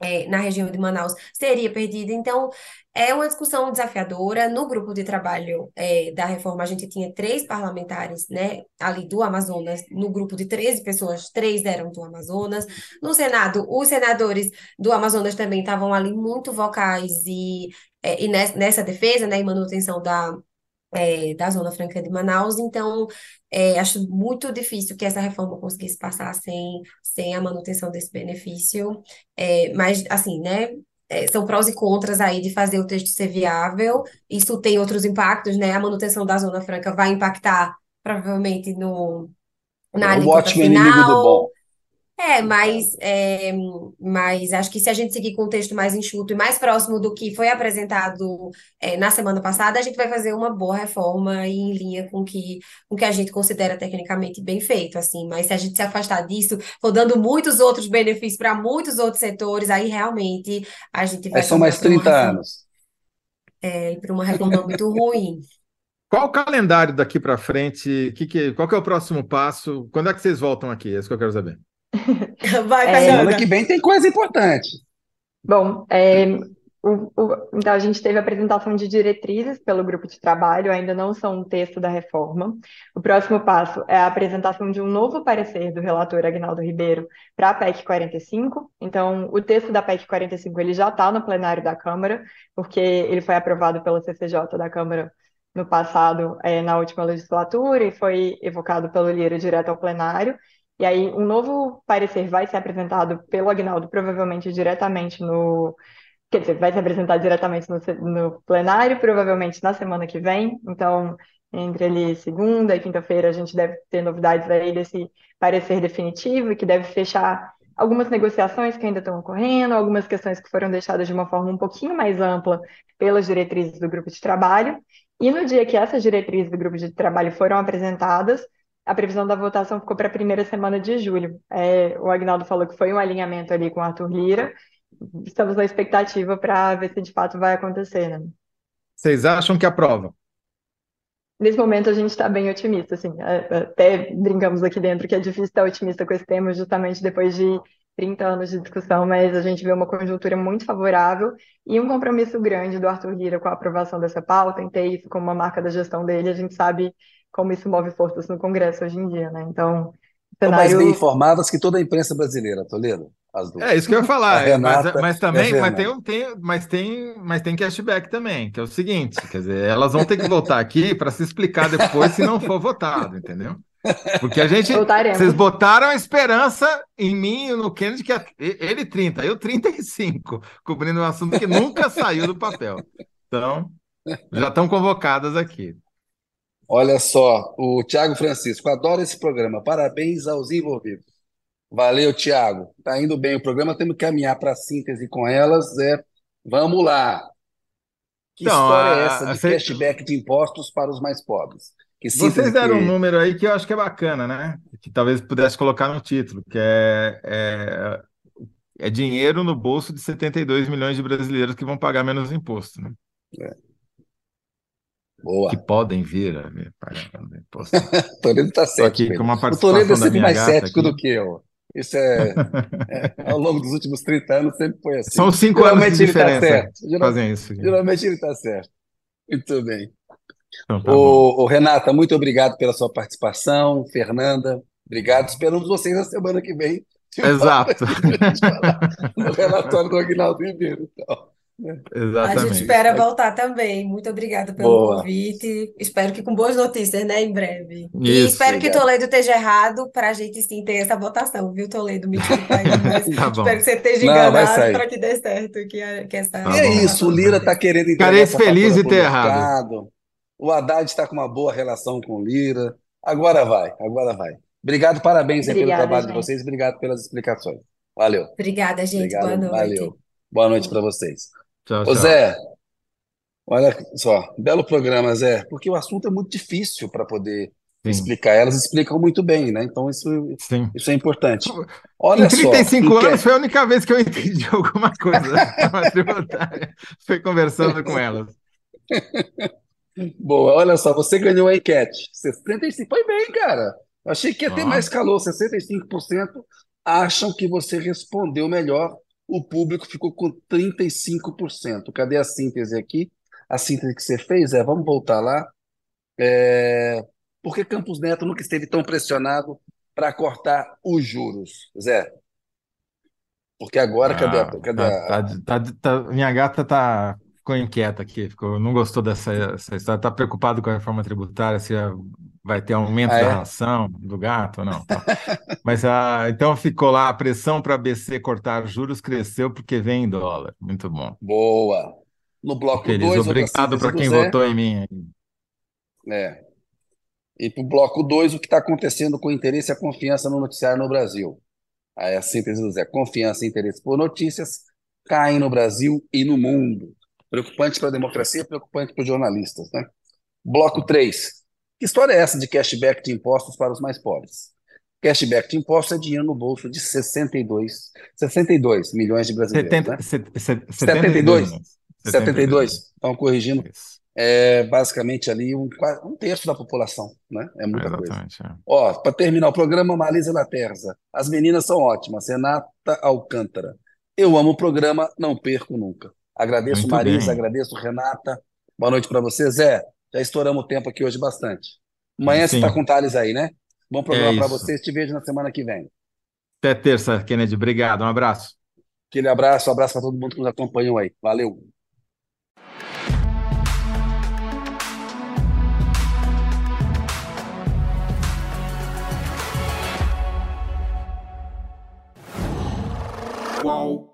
é, na região de Manaus seria perdida. Então, é uma discussão desafiadora. No grupo de trabalho é, da reforma, a gente tinha três parlamentares né, ali do Amazonas, no grupo de 13 pessoas, três eram do Amazonas. No Senado, os senadores do Amazonas também estavam ali muito vocais e, é, e nessa defesa né, e manutenção da é, da Zona Franca de Manaus, então é, acho muito difícil que essa reforma conseguisse passar sem, sem a manutenção desse benefício, é, mas assim, né, é, são prós e contras aí de fazer o texto ser viável, isso tem outros impactos, né, a manutenção da Zona Franca vai impactar provavelmente no, na é ótimo final, inimigo do bom. É, mas, é, mas acho que se a gente seguir com um texto mais enxuto e mais próximo do que foi apresentado é, na semana passada, a gente vai fazer uma boa reforma em linha com que, o que a gente considera tecnicamente bem feito, assim. Mas se a gente se afastar disso, for dando muitos outros benefícios para muitos outros setores, aí realmente a gente vai. Aí são mais 30 reforma, anos. É, para uma reforma muito ruim. Qual o calendário daqui para frente? Que que, qual que é o próximo passo? Quando é que vocês voltam aqui? É isso que eu quero saber. Vai, é, Semana que vem tem coisa importante. Bom, é, o, o, então a gente teve a apresentação de diretrizes pelo grupo de trabalho, ainda não são um texto da reforma. O próximo passo é a apresentação de um novo parecer do relator Agnaldo Ribeiro para a PEC 45. Então, o texto da PEC 45 ele já está no plenário da Câmara, porque ele foi aprovado pela CCJ da Câmara no passado, é, na última legislatura, e foi evocado pelo Lira direto ao plenário. E aí, um novo parecer vai ser apresentado pelo Agnaldo, provavelmente diretamente no. Quer dizer, vai ser apresentado diretamente no, no plenário, provavelmente na semana que vem. Então, entre ali segunda e quinta-feira, a gente deve ter novidades aí desse parecer definitivo que deve fechar algumas negociações que ainda estão ocorrendo, algumas questões que foram deixadas de uma forma um pouquinho mais ampla pelas diretrizes do grupo de trabalho. E no dia que essas diretrizes do grupo de trabalho foram apresentadas, a previsão da votação ficou para a primeira semana de julho. É, o Agnaldo falou que foi um alinhamento ali com o Arthur Lira. Estamos na expectativa para ver se de fato vai acontecer, né? Vocês acham que aprova? Nesse momento a gente está bem otimista, assim. É, é, até brincamos aqui dentro que é difícil estar otimista com esse tema, justamente depois de 30 anos de discussão, mas a gente vê uma conjuntura muito favorável e um compromisso grande do Arthur Lira com a aprovação dessa pauta, em ter isso como uma marca da gestão dele. A gente sabe como isso move forças no Congresso hoje em dia, né? Então, Estão mais bem cenário informadas que toda a imprensa brasileira, Toledo, as duas. É isso que eu ia falar, é, mas, Renata mas e a também, mas tem, um- tem, mas tem, mas tem cashback também, que é o seguinte, quer dizer, elas vão ter que voltar aqui para se explicar depois se não for votado, entendeu? Porque a gente, vocês voltaremos. botaram a esperança em mim e no Kennedy, que é- ele 30, eu 35, cobrindo um assunto que nunca saiu do papel. Então, já estão convocadas aqui. Olha só, o Tiago Francisco, adoro esse programa. Parabéns aos envolvidos. Valeu, Tiago. Tá indo bem o programa, temos que caminhar para a síntese com elas. É, vamos lá. Que Então, história é essa de cê- cashback de impostos para os mais pobres? Que Vocês síntese deram um que... número aí que eu acho que é bacana, né? Que talvez pudesse colocar no título, que é, é, é dinheiro no bolso de 72 milhões de brasileiros que vão pagar menos imposto, né? Boa. Que podem vir a pagar. O Toledo está Estou aqui com uma O Toledo é sempre mais cético aqui. do que eu. Isso é, é, ao longo dos últimos 30 anos sempre foi assim. São cinco anos de Geralmente ele está diferença certo. fazem isso. aqui. Geralmente ele está certo. Muito bem. Então, tá. Ô, ô, Renata, muito obrigado pela sua participação. Fernanda, obrigado. Esperamos vocês na semana que vem. Exato. gente no relatório do Aguinaldo Ribeiro. Então, A gente Exatamente. espera voltar também. Muito obrigada pelo boa. convite. Espero que com boas notícias, né, em breve. E Isso. espero que Obrigado. Toledo esteja errado para a gente sim ter essa votação, viu, Toledo? Me desculpa aí, mas Tá espero que você esteja enganado para que dê certo, que, a- que essa Tá E é isso, o Lira está querendo Ficarei entregar essa feliz de o ter errado. O Haddad está com uma boa relação com o Lira. Agora vai, agora vai. Obrigado, parabéns aí pelo Obrigada, trabalho de gente. vocês. Obrigado pelas explicações. Valeu. Obrigada, gente. Boa Obrigado, noite. valeu. Boa noite para vocês. Tchau, Ô tchau. Zé, olha só, belo programa, Zé, porque o assunto é muito difícil para poder Sim, explicar. Elas explicam muito bem, né? Então isso, sim. isso é importante. Em Olha só, 35 enquete- anos foi a única vez que eu entendi alguma coisa tributária. Foi conversando com elas. Boa, olha só, você ganhou a enquete. 65, foi bem, cara. Eu achei que ia ter Ó. mais calor. 65% acham que você respondeu melhor. O público ficou com 35%. Cadê a síntese aqui? A síntese que você fez é, vamos voltar lá. É, por que Campos Neto nunca esteve tão pressionado para cortar os juros, Zé? Porque agora, cadê a, Ah, cadê a- tá- tá- tá- tá- minha gata tá, ficou inquieta aqui, ficou, não gostou dessa essa história, está preocupado com a reforma tributária, se vai ter aumento Ah, da é? ração do gato ou não. Mas ah, então ficou lá, a pressão para a BC cortar juros cresceu porque vem em dólar. Muito bom. Boa. No bloco Feliz. 2, outra Obrigado para quem votou em mim. É. E para o bloco 2, o que está acontecendo com o interesse e a confiança no noticiário no Brasil? Aí a síntese do Zé. Confiança e interesse por notícias caem no Brasil e no mundo. Preocupante para a democracia, preocupante para os jornalistas, né? Bloco 3. Que história é essa de cashback de impostos para os mais pobres? Cashback de impostos é dinheiro no bolso de 62, 62 milhões de brasileiros, 70, né? set- set- 72. 72 milhões. 72. Estão corrigindo. Isso. É basicamente ali um, um terço da população, né? É muita coisa. Exatamente. é. Ó, para terminar o programa, Marisa Laterza. As meninas são ótimas. Renata Alcântara. Eu amo o programa, não perco nunca. Agradeço, Muito Marisa, bem. agradeço, Renata. Boa noite para você, Zé. Já estouramos o tempo aqui hoje bastante. Amanhã Sim. você está com o Thales aí, né? Bom é programa é para vocês. Te vejo na semana que vem. Até terça, Kennedy. Obrigado. Um abraço. Aquele abraço, um abraço para todo mundo que nos acompanhou aí. Valeu. Qual?